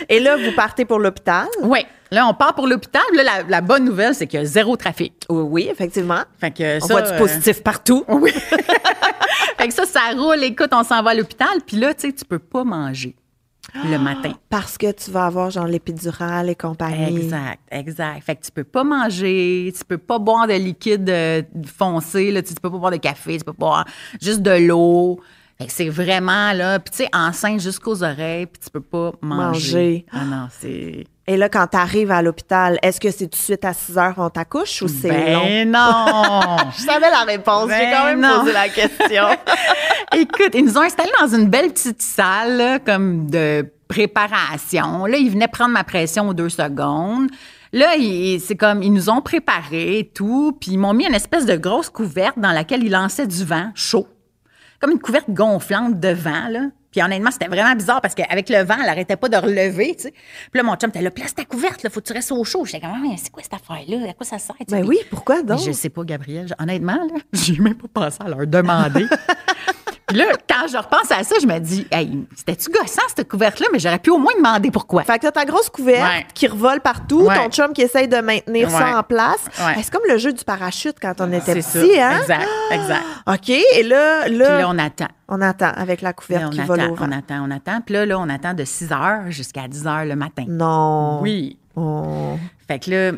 Et là, vous partez pour l'hôpital? Oui. Là, on part pour l'hôpital. Là, la, la bonne nouvelle, c'est qu'il y a zéro trafic. Oui, oui, effectivement. Fait que On ça, voit du euh, positif partout. oui. fait que ça, ça roule. Écoute, on s'en va à l'hôpital. Puis là, tu sais, tu peux pas manger le matin. Parce que tu vas avoir genre l'épidurale et compagnie. Exact, exact. Fait que tu peux pas manger, tu peux pas boire de liquide euh, foncé, là, tu, tu peux pas boire de café, tu peux pas boire juste de l'eau. Fait que c'est vraiment là, puis tu sais, enceinte jusqu'aux oreilles, puis tu peux pas manger. Manger. Ah non, c'est Et là, quand tu arrives à l'hôpital, est-ce que c'est tout de suite à 6 heures on t'accouche ou c'est long? ben non. Je savais la réponse. J'ai Ben quand même non. posé la question. Écoute, ils nous ont installés dans une belle petite salle, là, comme de préparation. Là, ils venaient prendre ma pression aux deux secondes. Là, c'est comme, ils nous ont préparé et tout, puis ils m'ont mis une espèce de grosse couverte dans laquelle ils lançaient du vent chaud. Comme une couverte gonflante de vent, là. Puis honnêtement, c'était vraiment bizarre parce qu'avec le vent, elle arrêtait pas de relever, tu sais. Puis là, mon chum était là, place ta couverte, là, faut que tu restes au chaud. J'étais comme, Ah, mais c'est quoi cette affaire-là? À quoi ça sert? tu sais? ben Puis- oui, pourquoi donc? je sais pas, Gabriel. Honnêtement, là, j'ai même pas pensé à leur demander. Puis là, quand je repense à ça, je me dis, hey, c'était-tu gossant, cette couverte-là? Mais j'aurais pu au moins demander pourquoi. Fait que t'as ta grosse couverte Ouais. qui revole partout, Ouais. ton chum qui essaye de maintenir Ouais. ça en place. C'est comme le jeu du parachute quand on était petit, ça. hein? Exact, exact. OK, et là, Puis là, là, on attend. on attend avec la couverte Là, on qui vole attend, au vent. on attend, on attend. Puis là, là, on attend de 6 heures jusqu'à 10 heures le matin. Non. Oui. Oh. Fait que là,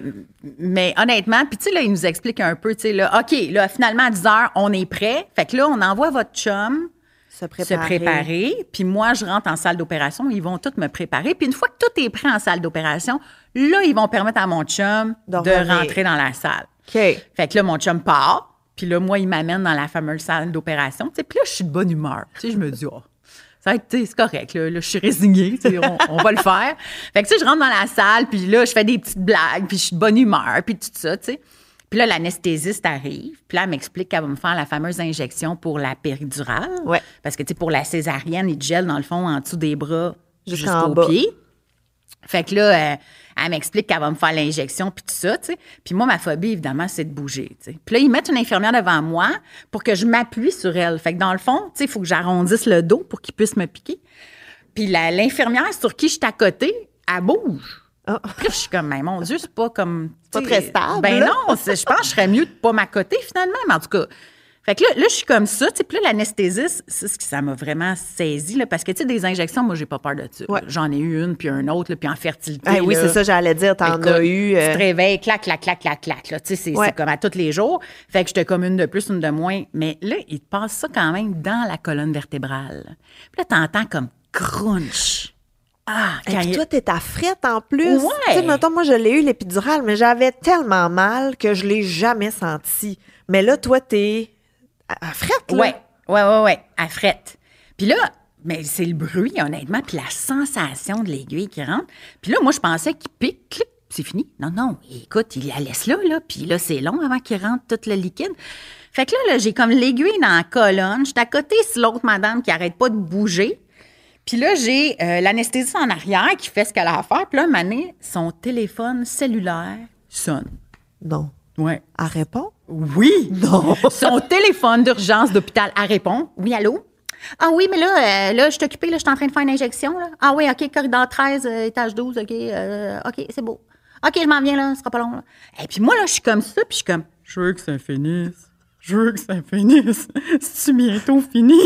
mais honnêtement, puis tu sais, là, il nous explique un peu, tu sais, là, OK, là, finalement, à 10 heures, on est prêt. Fait que là, on envoie votre chum Se préparer. se préparer. Puis moi, je rentre en salle d'opération. Ils vont tous me préparer. Puis une fois que tout est prêt en salle d'opération, là, ils vont permettre à mon chum De rentrer dans la salle. OK. Fait que là, mon chum part. Puis là, moi, il m'amène dans la fameuse salle d'opération. Tu sais, Puis là, je suis de bonne humeur. Tu sais, je me dis, oh, ça va être, tu sais, c'est correct. Là, Là, je suis résignée. tu sais, On, on va le faire. Fait que, tu sais, je rentre dans la salle. Puis là, je fais des petites blagues. Puis je suis de bonne humeur. Puis tout ça, tu sais. Puis là, l'anesthésiste arrive. Puis là, elle m'explique qu'elle va me faire la fameuse injection pour la péridurale. Ouais. Parce que, tu sais, pour la césarienne, il gèle, dans le fond, en dessous des bras Jusqu'en jusqu'au bas. pied. Fait que là, euh, elle m'explique qu'elle va me faire l'injection, puis tout ça, tu sais. Puis moi, ma phobie, évidemment, c'est de bouger, tu sais. Puis là, ils mettent une infirmière devant moi pour que je m'appuie sur elle. Fait que dans le fond, tu sais, il faut que j'arrondisse le dos pour qu'il puisse me piquer. Puis l'infirmière sur qui je suis à côté, elle bouge. Ah. Puis là, je suis comme, mais mon Dieu, c'est pas comme. Pas tu sais, très stable, Ben là. non, c'est- je pense que je serais mieux de pas m'accoter finalement, mais en tout cas. Fait que là, là je suis comme ça, tu sais, puis là, l'anesthésiste, c'est ce qui ça m'a vraiment saisi, là, parce que, tu sais, des injections, moi, j'ai pas peur de ça. Ouais. J'en ai eu une, puis une autre, là, puis en fertilité. Ah oui, c'est ça, j'allais dire. T'en as eu. euh, Tu te réveilles, clac, clac, clac, clac, clac. Là. Tu sais, c'est Ouais. comme à tous les jours. Fait que j'étais comme une de plus, une de moins. Mais là, il te passe ça quand même dans la colonne vertébrale. Puis là, t'entends comme crunch. Ah, Et quand puis il- toi, t'es à frette en plus. Ouais. Tu sais, mettons, moi, je l'ai eu, l'épidurale, mais j'avais tellement mal que je l'ai jamais senti. Mais là, toi, t'es à à frette, là. Ouais, ouais, ouais, ouais, à frette. Puis là, mais c'est le bruit, honnêtement, puis la sensation de l'aiguille qui rentre. Puis là, moi, je pensais qu'il pique, clic, c'est fini. Non, non, écoute, il la laisse là, là, puis là, c'est long avant qu'il rentre tout le liquide. Fait que là, là j'ai comme l'aiguille dans la colonne. Je suis à côté de l'autre madame qui arrête pas de bouger. Puis là, j'ai euh, l'anesthésiste en arrière qui fait ce qu'elle a à faire. Puis là, Mané, son téléphone cellulaire sonne. Non. Ouais. Elle répond? Oui. Non. Son téléphone d'urgence d'hôpital, elle répond. Oui, allô? Ah oui, mais là, euh, là, je suis occupée, là, je suis en train de faire une injection. Là. Ah oui, OK, corridor 13, euh, étage 12, OK, euh, OK, c'est beau. OK, je m'en viens, là, ce sera pas long. Là. Et puis moi, là, je suis comme ça, puis je suis comme, je veux que ça finisse. Je veux que ça finisse. C'est bientôt fini?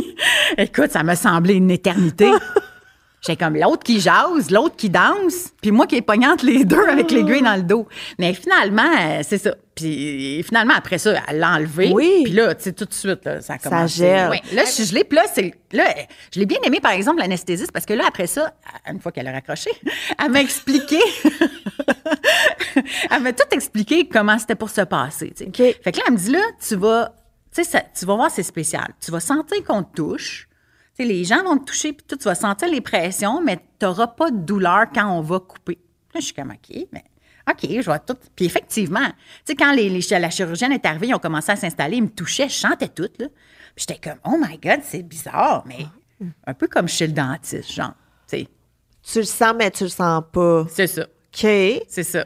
Écoute, ça m'a semblé une éternité. J'ai comme l'autre qui jase, l'autre qui danse, puis moi qui est pognante les deux avec l'aiguille dans le dos. Mais finalement, euh, c'est ça. Puis finalement, après ça, elle l'a enlevé. Oui. Puis là, tu sais, tout de suite, là, ça a commencé. gèle. Ouais. Là, je suis gelée. Puis là, c'est, là, je l'ai bien aimé, par exemple, l'anesthésiste, parce que là, après ça, une fois qu'elle a raccroché, elle m'a expliqué. elle m'a tout expliqué comment c'était pour se passer. tu sais. OK. Fait que là, elle me dit, là, tu vas, tu sais, ça- tu vas voir, c'est spécial. Tu vas sentir qu'on te touche. Tu sais, les gens vont te toucher, puis tout, tu vas sentir les pressions, mais tu n'auras pas de douleur quand on va couper. Là, je suis comme, OK, mais OK, je vois tout. Puis effectivement, tu sais, quand les, les- la chirurgienne est arrivée, ils ont commencé à s'installer, ils me touchaient, je chantais tout, là. Puis j'étais comme, oh my God, c'est bizarre, mais un peu comme chez le dentiste, genre. Tu sais, Tu le sens, mais tu le sens pas. c'est ça, OK. c'est ça.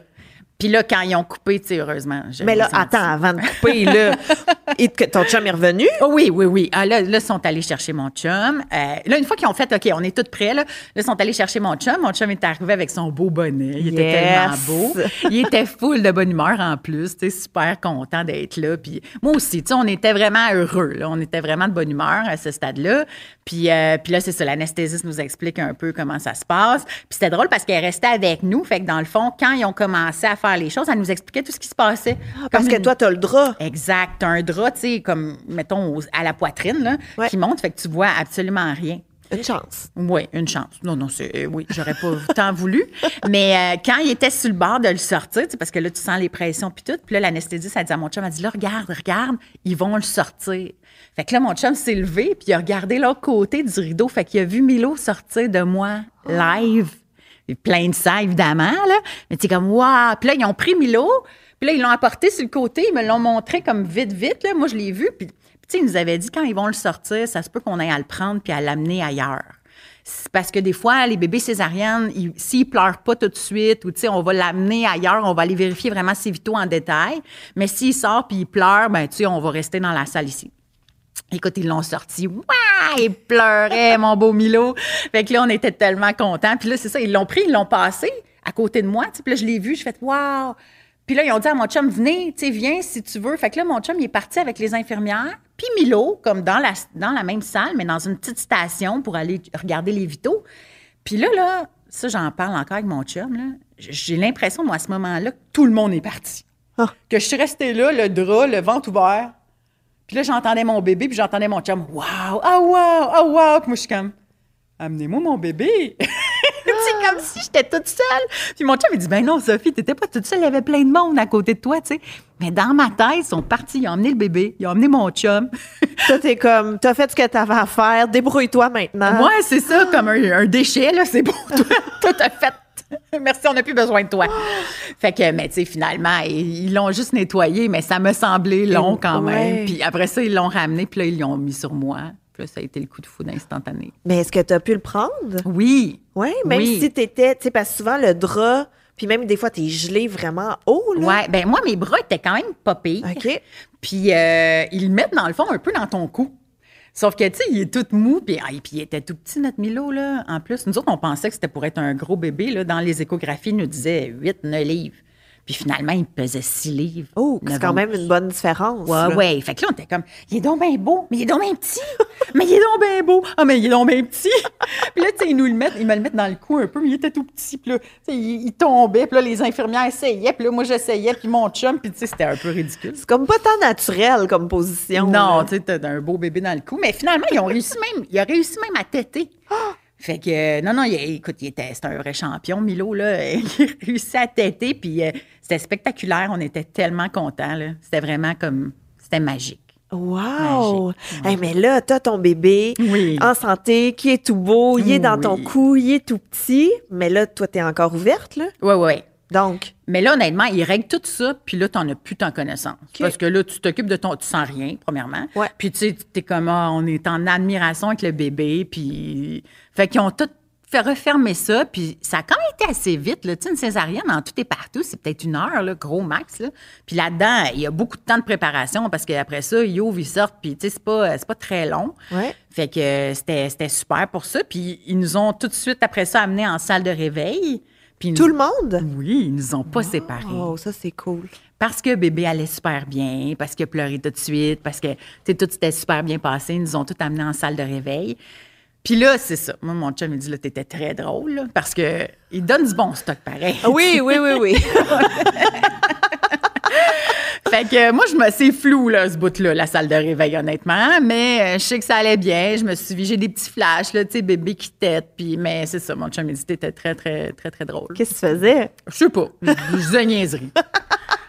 Puis là, quand ils ont coupé, tu sais, heureusement. Mais là, senti. attends, avant de couper, là, et ton chum est revenu? Oh oui, oui, oui. Ah, là, là, ils sont allés chercher mon chum. Euh, là, une fois qu'ils ont fait, OK, on est tous prêts, là, là, ils sont allés chercher mon chum. Mon chum est arrivé avec son beau bonnet. Il était tellement beau. Il était full de bonne humeur en plus. Tu super content d'être là. Puis moi aussi, tu sais, on était vraiment heureux. Là. On était vraiment de bonne humeur à ce stade-là. Puis, euh, puis là, c'est ça, l'anesthésiste nous explique un peu comment ça se passe. Puis c'était drôle parce qu'elle restait avec nous. Fait que dans le fond, quand ils ont commencé à faire les choses, elle nous expliquait tout ce qui se passait. Parce Comme que une- toi, t'as le drap. Exact. T'as un drap, tu sais, comme, mettons, à la poitrine, là, Ouais. qui monte, fait que tu vois absolument rien. Une chance. Oui, une chance. Non, non, c'est. euh, oui, j'aurais pas tant voulu. Mais euh, quand il était sur le bord de le sortir, tu sais, parce que là, tu sens les pressions puis tout, puis là, l'anesthésiste, elle dit à mon chum, elle dit, là, regarde, regarde, ils vont le sortir. Fait que là, mon chum s'est levé, puis il a regardé l'autre côté du rideau, fait qu'il a vu Milo sortir de moi live. Plein de ça, évidemment, là. Mais tu comme, waouh! Puis là, ils ont pris Milo, puis là, ils l'ont apporté sur le côté, ils me l'ont montré comme vite, vite, là. Moi, je l'ai vu, puis, puis tu sais, ils nous avaient dit, quand ils vont le sortir, ça se peut qu'on aille à le prendre puis à l'amener ailleurs. Parce que des fois, les bébés césariennes, ils- s'ils pleurent pas tout de suite, ou tu sais, on va l'amener ailleurs, on va aller vérifier vraiment ses vitaux en détail. Mais s'il sort puis il pleure, ben tu sais, on va rester dans la salle ici. Écoute, ils l'ont sorti. Ouah! Il pleurait, mon beau Milo. Fait que là, on était tellement contents. Puis là, c'est ça, ils l'ont pris, ils l'ont passé à côté de moi. Puis là, je l'ai vu, je fais Waouh! Puis là, ils ont dit à mon chum, venez, tu viens si tu veux. Fait que là, mon chum, il est parti avec les infirmières. Puis Milo, comme dans la, dans la même salle, mais dans une petite station pour aller regarder les vitaux. Puis là, là, ça, j'en parle encore avec mon chum, là. J'ai l'impression, moi, à ce moment-là, que tout le monde est parti. Ah. Que je suis restée là, le drap, le ventre ouvert. Puis là, j'entendais mon bébé, puis j'entendais mon chum. Waouh! Ah, waouh! Ah, waouh! Puis moi, je suis comme, amenez-moi mon bébé! C'est comme si j'étais toute seule. Puis mon chum, il dit, ben non, Sophie, t'étais pas toute seule, il y avait plein de monde à côté de toi, tu sais. Mais dans ma tête, ils sont partis, ils ont emmené le bébé, ils ont emmené mon chum. Toi, t'es comme, t'as fait ce que t'avais à faire, débrouille-toi maintenant. Ouais, c'est ça, comme un, un déchet, là, c'est. Toi, toi, t'as fait. Merci, on n'a plus besoin de toi. Fait que, mais tu sais, finalement, ils l'ont juste nettoyé, mais ça me semblait long quand même. Ouais. Puis après ça, ils l'ont ramené, puis là, ils l'ont mis sur moi. Puis là, ça a été le coup de foudre instantané. Mais est-ce que t'as pu le prendre? Oui. Oui, même Oui. si t'étais, tu sais, parce que souvent le drap, puis même des fois, t'es gelé vraiment haut, là. Ouais, ben moi, mes bras étaient quand même pires. OK. Puis euh, ils le mettent, dans le fond, un peu dans ton cou. Sauf que, tu sais, il est tout mou, puis, ah, il était tout petit, notre Milo, là. En plus, nous autres, on pensait que c'était pour être un gros bébé, là. Dans les échographies, ils nous disaient 8, 9 livres. Puis finalement, il pesait 6 livres. Oh, c'est quand même une bonne différence. Ouais, là. ouais. Fait que là, on était comme, il est donc bien beau, mais il est donc bien petit. mais il est donc bien beau. Ah, mais il est donc bien petit. puis là, tu sais, ils nous le mettent, ils me le mettent dans le cou un peu, mais il était tout petit. Puis là, tu sais, il, il tombait. Puis là, les infirmières essayaient. Puis là, moi, j'essayais. Puis mon chum, puis tu sais, c'était un peu ridicule. C'est comme pas tant naturel comme position. Non, tu sais, t'as un beau bébé dans le cou. Mais finalement, ils ont réussi même, il a réussi même à téter. Fait que, euh, non, non, il, écoute, il était, c'était un vrai champion, Milo, là. Il a réussi à téter, puis euh, c'était spectaculaire. On était tellement contents, là. C'était vraiment comme, c'était magique. Wow! Hey, mais là, t'as ton bébé Oui. en santé, qui est tout beau, il est dans ton cou, il est tout petit, mais là, toi, t'es encore ouverte, là? Oui, oui. Donc, Mais là, honnêtement, ils règlent tout ça, puis là, t'en as plus tant connaissance. Parce que là, tu t'occupes de ton... Tu sens rien, premièrement. Ouais. Puis tu sais, t'es comme, ah, on est en admiration avec le bébé, puis... Fait qu'ils ont tout fait refermer ça, puis ça a quand même été assez vite, là. Tu sais, une césarienne, en tout et partout, c'est peut-être une heure, là, gros max, là. Puis là-dedans, il y a beaucoup de temps de préparation, parce qu'après ça, ils ouvrent, ils sortent, puis tu sais, c'est pas, c'est pas très long. ouais. Fait que euh, c'était c'était super pour ça. Puis ils nous ont tout de suite, après ça, amenés en salle de réveil. Puis Tout nous- le monde? Oui, ils nous ont pas séparés. Oh, ça, c'est cool. Parce que bébé allait super bien, parce qu'il a pleuré tout de suite, parce que tout s'était super bien passé. Ils nous ont tout amenés en salle de réveil. Puis là, c'est ça. Moi, mon chum, il dit, là, t'étais très drôle, là, parce que il donne du bon stock pareil. Oui, oui, oui, oui. Fait que moi, je me c'est flou, là, ce bout-là, la salle de réveil, honnêtement. Mais euh, je sais que ça allait bien. Je me suis j'ai des petits flashs, là, tu sais, bébé qui tête. Puis, mais c'est ça, mon chum, il dit, t'étais très, très, très, très drôle. Qu'est-ce que tu faisais? Je sais pas. Je disais niaiserie.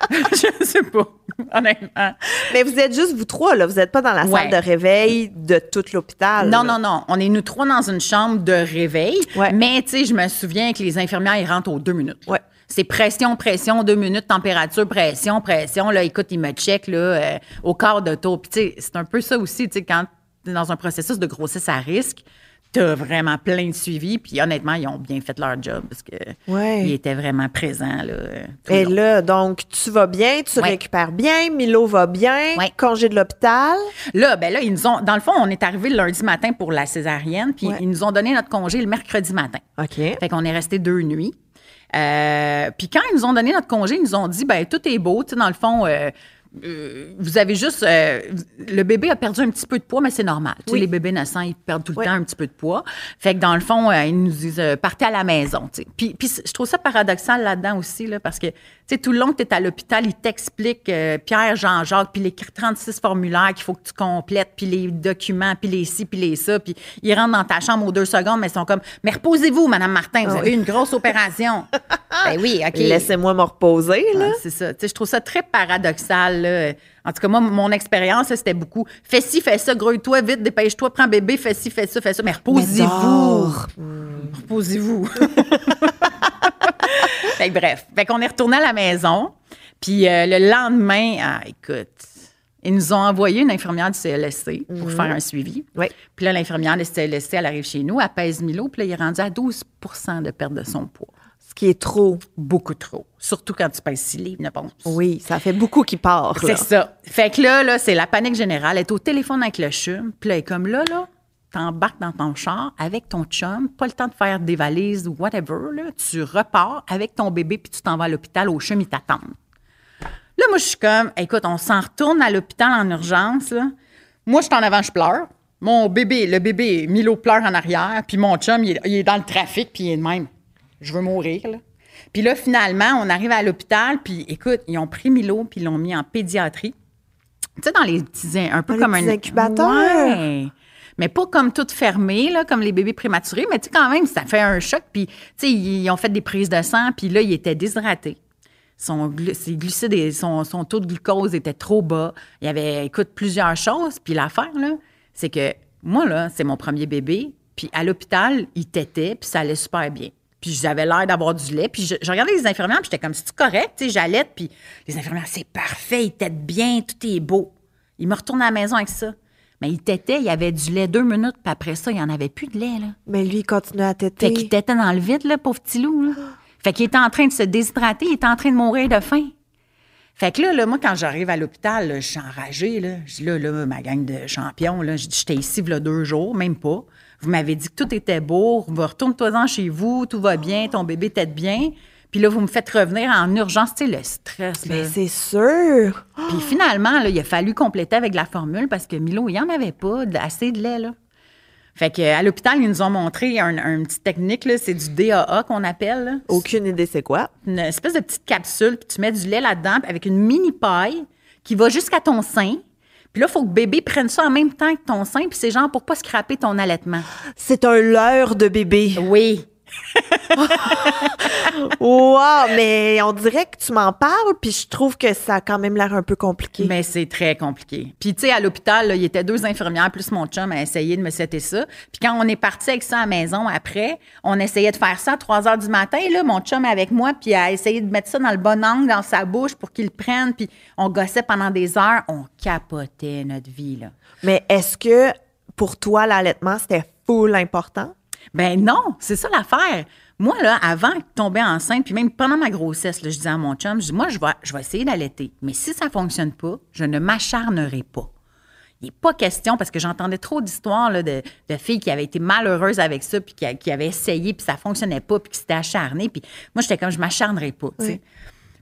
je sais pas, honnêtement. Mais vous êtes juste vous trois, là. Vous n'êtes pas dans la Ouais. salle de réveil de tout l'hôpital. Non, là. non, non. On est nous trois dans une chambre de réveil. Ouais. Mais, tu sais, je me souviens que les infirmières, ils rentrent aux deux minutes. là. Ouais. C'est pression, pression, deux minutes, température, pression, pression. Là, écoute, ils me checkent là, euh, au quart de tour. Puis, tu sais, c'est un peu ça aussi, tu sais, quand tu es dans un processus de grossesse à risque, tu as vraiment plein de suivi. Puis, honnêtement, ils ont bien fait leur job parce que Ouais. ils étaient vraiment présents. Là, Et long. là, donc, tu vas bien, tu Ouais. récupères bien, Milo va bien, Ouais. congé de l'hôpital. Là, ben là, ils nous ont. Dans le fond, on est arrivé le lundi matin pour la césarienne, puis ils nous ont donné notre congé le mercredi matin. OK. Fait qu'on est resté deux nuits. Euh, puis quand ils nous ont donné notre congé, ils nous ont dit, ben tout est beau, tu sais, dans le fond. euh, euh, vous avez juste. euh, le bébé a perdu un petit peu de poids, mais c'est normal. Tu sais, Oui. les bébés naissants, ils perdent tout le Oui. temps un petit peu de poids. Fait que dans le fond, euh, ils nous disent partez à la maison. tu sais. Puis, puis je trouve ça paradoxal là-dedans aussi, là, parce que sais, tout le long que tu es à l'hôpital, ils t'expliquent, euh, Pierre, Jean-Jacques, puis les 36 formulaires qu'il faut que tu complètes, puis les documents, puis les ci, puis les ça. Puis ils rentrent dans ta chambre aux deux secondes, mais ils sont comme Mais reposez-vous, Madame Martin, vous Ah avez eu une grosse opération. ben oui, OK. Laissez-moi me reposer, là. C'est ça. Tu sais, je trouve ça très paradoxal. là. En tout cas, moi, mon expérience, c'était beaucoup. Fais ci, fais ça, grouille-toi vite, dépêche-toi, prends bébé, fais ci, fais ça, fais ça. Mais reposez-vous. Reposez-vous. fait que bref. Fait qu'on est retourné à la maison. Puis euh, le lendemain, ah, écoute, ils nous ont envoyé une infirmière du CLSC pour faire un suivi. Oui. Puis là, l'infirmière du CLSC, elle arrive chez nous, elle pèse Milo, puis là, il est rendu à 12% de perte de son poids. Ce qui est trop. Beaucoup trop. Surtout quand tu pèses 6 livres, ne pense. Oui, ça fait beaucoup qui part. C'est ça. Fait que là, là c'est la panique générale. Elle est au téléphone avec le chum. Puis là, elle est comme là, là, t'embarques dans ton char avec ton chum, pas le temps de faire des valises ou whatever. Là, tu repars avec ton bébé puis tu t'en vas à l'hôpital. Au chum, ils t'attendent. Là, moi, je suis comme, écoute, on s'en retourne à l'hôpital en urgence. Là. Moi, je suis en avant, je pleure. Mon bébé, le bébé, Milo pleure en arrière. Puis mon chum, il est, il est dans le trafic, puis il est de même. Je veux mourir, là. Puis là, finalement, on arrive à l'hôpital, puis écoute, ils ont pris Milo, puis ils l'ont mis en pédiatrie. Tu sais, dans les petits, un peu Dans les comme petits un incubateurs? Ouais. Mais pas comme tout fermé, là, comme les bébés prématurés, mais tu quand même, ça fait un choc. Puis, tu sais, ils ont fait des prises de sang, puis là, il était déshydraté. Son, ses glucides son, taux de glucose était trop bas. Il avait, écoute, plusieurs choses. Puis l'affaire, là, c'est que moi, là, c'est mon premier bébé. Puis à l'hôpital, il tétait, puis ça allait super bien. Puis j'avais l'air d'avoir du lait. Puis je, regardais les infirmières, puis j'étais comme, c'est correct, tu sais, j'allaite. Puis les infirmières, c'est parfait, il tète bien, tout est beau. Il me retourne à la maison avec ça. Mais il tétait, il y avait du lait deux minutes, puis après ça, il n'y en avait plus de lait, là. Mais lui, il continue à Fait téter. qu'il tétait dans le vide, là, pauvre petit loup. Là. Fait qu'il était en train de se déshydrater, il était en train de mourir de faim. Fait que là, là moi, quand j'arrive à l'hôpital, là, je suis enragée. Là. Je dis là, là, ma gang de champions, là, j'étais ici il deux jours, même pas. Vous m'avez dit que tout était beau, va retourne-toi-en chez vous, tout va bien, ton bébé tête bien. Puis là, vous me faites revenir en urgence, tu sais, le stress. là. Mais c'est sûr. Puis finalement, là, il a fallu compléter avec la formule parce que Milo, il n'y en avait pas assez de lait. Là. Fait que, à l'hôpital, ils nous ont montré un, un petit technique, là, c'est du DAA qu'on appelle. là. Aucune idée c'est quoi. Une espèce de petite capsule, puis tu mets du lait là-dedans avec une mini paille qui va jusqu'à ton sein. Puis là, il faut que bébé prenne ça en même temps que ton sein, puis c'est genre pour pas scraper ton allaitement. C'est un leurre de bébé. Oui. Wow! mais on dirait que tu m'en parles, puis je trouve que ça a quand même l'air un peu compliqué. Mais c'est très compliqué. Puis, tu sais, à l'hôpital, il y était deux infirmières plus mon chum à essayer de me setter ça. Puis, quand on est parti avec ça à la maison après, on essayait de faire ça à 3 heures du matin. Là, mon chum avec moi, puis a essayé de mettre ça dans le bon angle dans sa bouche pour qu'il le prenne. Puis, on gossait pendant des heures. On capotait notre vie, là. Mais est-ce que pour toi, l'allaitement, c'était full important? Ben non, c'est ça l'affaire. Moi, là, avant de tomber enceinte, puis même pendant ma grossesse, là, je disais à mon chum, je dis, moi, je vais, je vais essayer d'allaiter. Mais si ça ne fonctionne pas, je ne m'acharnerai pas. Il n'est pas question, parce que j'entendais trop d'histoires de, de filles qui avaient été malheureuses avec ça, puis qui, qui avaient essayé, puis ça ne fonctionnait pas, puis qui s'étaient acharnées. Puis moi, j'étais comme, je m'acharnerai pas.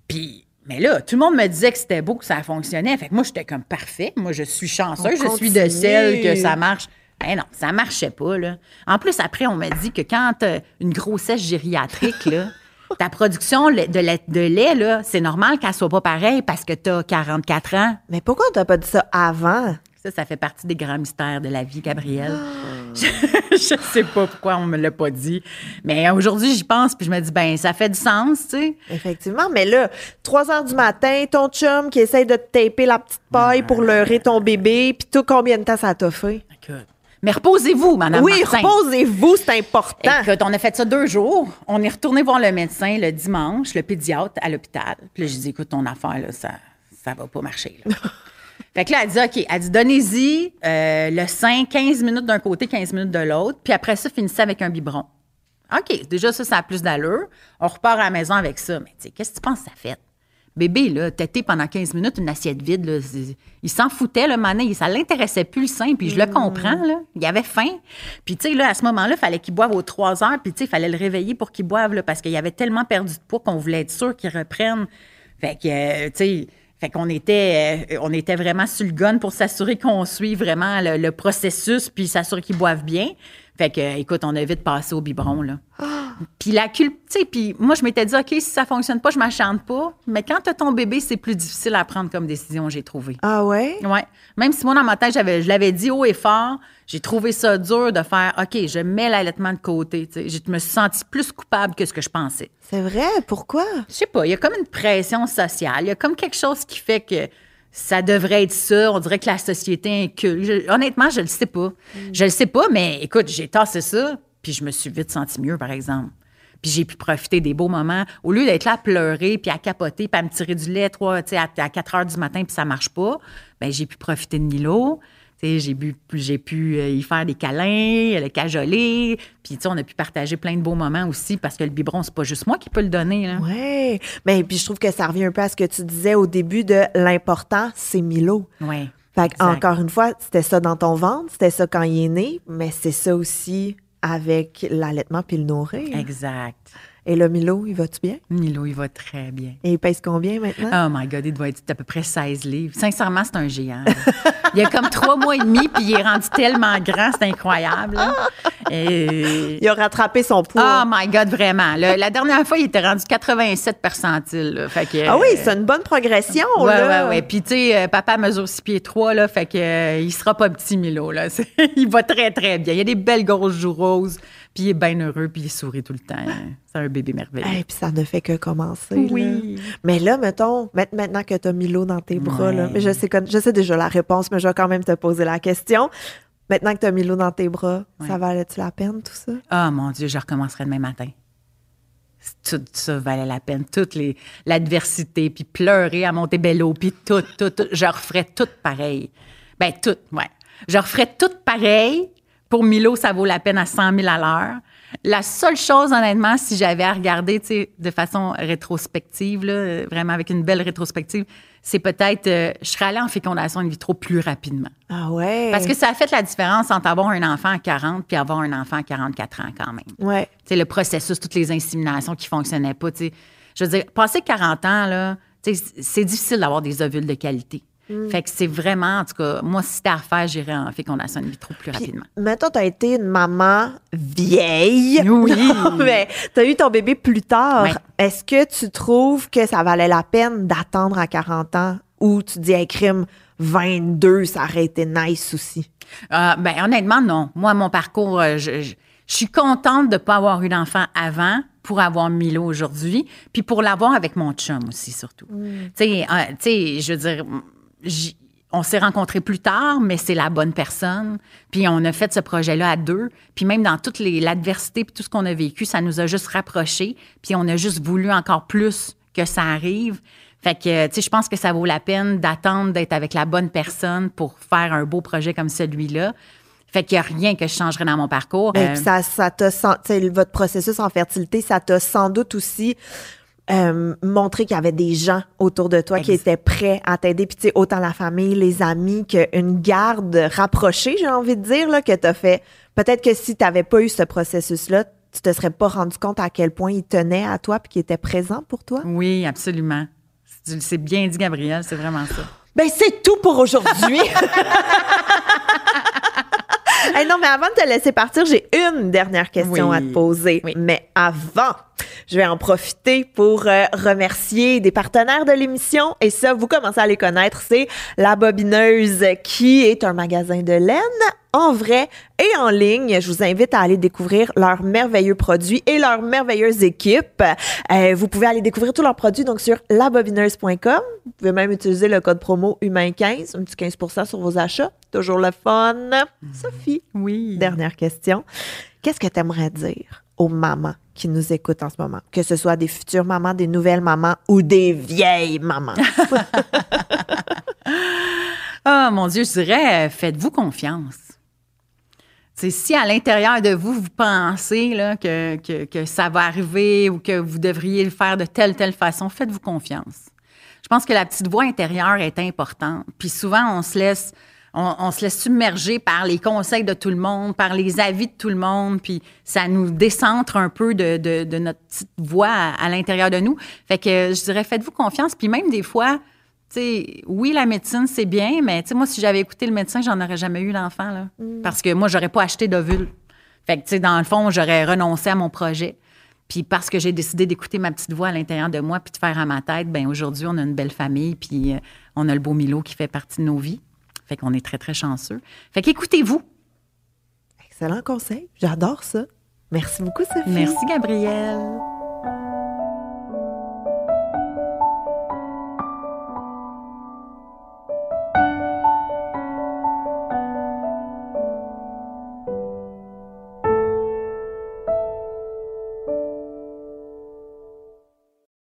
Puis, mais là, tout le monde me disait que c'était beau, que ça fonctionnait. Fait que moi, j'étais comme parfait. Moi, je suis chanceuse. Je suis de celles que ça marche. Ben non, ça marchait pas, là. En plus, après, on m'a dit que quand t'as une grossesse gériatrique, là, ta production de lait, de lait, là, c'est normal qu'elle soit pas pareille parce que t'as 44 ans. Mais pourquoi t'as pas dit ça avant? Ça, ça fait partie des grands mystères de la vie, Gabrielle. Je, je sais pas pourquoi on me l'a pas dit. Mais aujourd'hui, j'y pense, puis je me dis, ben, ça fait du sens, tu sais. Effectivement, mais là, 3 heures du matin, ton chum qui essaye de te taper la petite paille pour leurrer ton bébé, puis tout, combien de temps ça t'a fait? Écoute. Mais reposez-vous, Madame oui, Martin. reposez-vous, c'est important. Écoute, on a fait ça deux jours. On est retourné voir le médecin le dimanche, le pédiatre à l'hôpital. Puis là, j'ai dit, écoute, ton affaire, là, ça, ça va pas marcher. là. fait que là, elle dit, OK, elle dit, donnez-y euh, le sein, 15 minutes d'un côté, 15 minutes de l'autre. Puis après ça, finissez avec un biberon. OK, déjà, ça, ça a plus d'allure. On repart à la maison avec ça. Mais tu sais, qu'est-ce que tu penses que ça fait? Bébé, là, tété pendant 15 minutes, une assiette vide, là, il s'en foutait, le mané, ça l'intéressait plus le sein, puis je le comprends, là. Il avait faim. Puis, tu sais, là, à ce moment-là, il fallait qu'il boive aux 3 heures, puis, tu sais, il fallait le réveiller pour qu'il boive, là, parce qu'il avait tellement perdu de poids qu'on voulait être sûr qu'il reprenne. Fait que, euh, tu sais, fait qu'on était, euh, on était vraiment sur le gun pour s'assurer qu'on suit vraiment le, le processus, puis s'assurer qu'ils boivent bien. Fait que, écoute, on a vite passé au biberon, là. Puis la culpe, tu sais, puis moi, je m'étais dit, OK, si ça fonctionne pas, je m'acharne pas. Mais quand tu as ton bébé, c'est plus difficile à prendre comme décision, j'ai trouvé. Ah ouais? Ouais. Même si moi, dans ma tête, j'avais, je l'avais dit haut et fort, j'ai trouvé ça dur de faire, OK, je mets l'allaitement de côté. tu sais. Je me suis sentie plus coupable que ce que je pensais. C'est vrai? Pourquoi? Je sais pas, il y a comme une pression sociale. Il y a comme quelque chose qui fait que ça devrait être ça. On dirait que la société incule. Je- honnêtement, je le sais pas. Je le sais pas, mais écoute, j'ai tassé ça, puis je me suis vite sentie mieux, par exemple. Puis j'ai pu profiter des beaux moments. Au lieu d'être là à pleurer, puis à capoter, puis à me tirer du lait à, à 4 heures du matin, puis ça marche pas, ben j'ai pu profiter de Milo. J'ai pu, j'ai pu euh, y faire des câlins, le cajoler. Puis, tu sais, on a pu partager plein de beaux moments aussi parce que le biberon, c'est pas juste moi qui peux le donner. Là. Ouais. Mais puis je trouve que ça revient un peu à ce que tu disais au début de l'important, c'est Milo. Ouais. Fait encore une fois, c'était ça dans ton ventre, c'était ça quand il est né, mais c'est ça aussi avec l'allaitement puis le nourrir. Exact. Et le Milo, il va-tu bien? Milo, il va très bien. Et il pèse combien maintenant? Oh my God, il doit être à peu près 16 livres. Sincèrement, c'est un géant. Il y a comme trois mois et demi, puis il est rendu tellement grand, c'est incroyable. là. Et- Il a rattrapé son poids. Oh my God, vraiment. la dernière fois, il était rendu 87 percentile. là. Fait que, ah oui, c'est une bonne progression, Ouais, là. ouais, ouais. Puis, tu sais, euh, papa mesure 6 pieds 3, là, fait que euh, il sera pas petit, Milo, là. Il va très, très bien. Il a des belles grosses joues roses, puis il est bien heureux, puis il sourit tout le temps. C'est un bébé merveilleux. Et puis ça ne fait que commencer. Oui. là. Mais là, mettons, ma- maintenant que tu as Milo dans tes bras, là, mais je sais, que- je sais déjà la réponse, mais je vais quand même te poser la question. Maintenant que tu as Milo dans tes bras, ça valait-tu la peine, tout ça? Ah, mon Dieu, je recommencerai demain matin. Tout ça valait la peine. Toute l'adversité, puis pleurer à Montebello, puis tout, tout, tout. Je referais tout pareil. Ben, tout, ouais. Je referais tout pareil. Pour Milo, ça vaut la peine à 100 000 à l'heure. La seule chose, honnêtement, si j'avais à regarder, tu sais, de façon rétrospective, là, vraiment avec une belle rétrospective, c'est peut-être, euh, je serais allée en fécondation in vitro plus rapidement. Ah ouais? Parce que ça a fait la différence entre avoir un enfant à 40 puis avoir un enfant à 44 ans quand même. Ouais. Tu sais, le processus, toutes les inséminations qui fonctionnaient pas. tu sais. Je veux dire, passer 40 ans, là, c'est difficile d'avoir des ovules de qualité. Mm. Fait que c'est vraiment, en tout cas, moi, si c'était à j'irais en fécondation in vitro plus Puis, rapidement. mettons, tu as été une maman vieille. Oui. mais tu as eu ton bébé plus tard. Est-ce que tu trouves que ça valait la peine d'attendre à 40 ans ou tu dis, hey, crime, 22, ça aurait été nice aussi? Euh, ben, honnêtement, non. Moi, mon parcours, euh, je, je- je suis contente de ne pas avoir eu d'enfant avant pour avoir Milo aujourd'hui, puis pour l'avoir avec mon chum aussi, surtout. Tu sais, euh, je veux dire, on s'est rencontrés plus tard, mais c'est la bonne personne. Puis on a fait ce projet-là à deux. Puis même dans toute les- l'adversité puis tout ce qu'on a vécu, ça nous a juste rapprochés. Puis on a juste voulu encore plus que ça arrive. Fait que, tu sais, je pense que ça vaut la peine d'attendre d'être avec la bonne personne pour faire un beau projet comme celui-là. Fait qu'il n'y a rien que je changerais dans mon parcours. Et Euh, puis ça, ça t'a, sen- tu sais, votre processus en fertilité, ça t'a sans doute aussi euh, montré qu'il y avait des gens autour de toi qui étaient prêts à t'aider. Puis, tu sais, autant la famille, les amis, qu'une garde rapprochée, j'ai envie de dire, là, que t'as fait. Peut-être que si t'avais pas eu ce processus-là, tu te serais pas rendu compte à quel point il tenait à toi puis qu'il était présent pour toi? Oui, absolument. C'est c'est bien dit, Gabriel, c'est vraiment ça. Ben, c'est tout pour aujourd'hui. Hey, non, mais avant de te laisser partir, j'ai une dernière question Oui. à te poser. Oui. Mais avant, je vais en profiter pour euh, remercier des partenaires de l'émission. Et ça, vous commencez à les connaître. C'est La Bobineuse, qui est un magasin de laine en vrai et en ligne. Je vous invite à aller découvrir leurs merveilleux produits et leur merveilleuse équipe. Euh, vous pouvez aller découvrir tous leurs produits donc sur labobineuse.com. Vous pouvez même utiliser le code promo humain15, un petit 15 sur vos achats. Toujours le fun. Sophie, Oui. dernière question. Qu'est-ce que tu aimerais dire? Aux mamans qui nous écoutent en ce moment? Que ce soit des futures mamans, des nouvelles mamans ou des vieilles mamans. Ah, mon Dieu, je dirais, faites-vous confiance. Si à l'intérieur de vous, vous pensez que, que, que ça va arriver ou que vous devriez le faire de telle, telle façon, faites-vous confiance. Je pense que la petite voix intérieure est importante. Puis souvent, on se laisse, on, on se laisse submerger par les conseils de tout le monde, par les avis de tout le monde, puis ça nous décentre un peu de, de, de notre petite voix à, à l'intérieur de nous. Fait que je dirais, faites-vous confiance. Puis même des fois, tu sais, oui, la médecine, c'est bien, mais tu sais, moi, si j'avais écouté le médecin, j'en aurais jamais eu l'enfant, là. Parce que moi, j'aurais pas acheté d'ovule. Fait que, tu sais, dans le fond, j'aurais renoncé à mon projet. Puis parce que j'ai décidé d'écouter ma petite voix à l'intérieur de moi puis de faire à ma tête, ben aujourd'hui, on a une belle famille puis euh, on a le beau Milo qui fait partie de nos vies. Fait qu'on est très, très chanceux. Fait qu'écoutez-vous. Excellent conseil. J'adore ça. Merci beaucoup, Sophie. Merci, Gabrielle.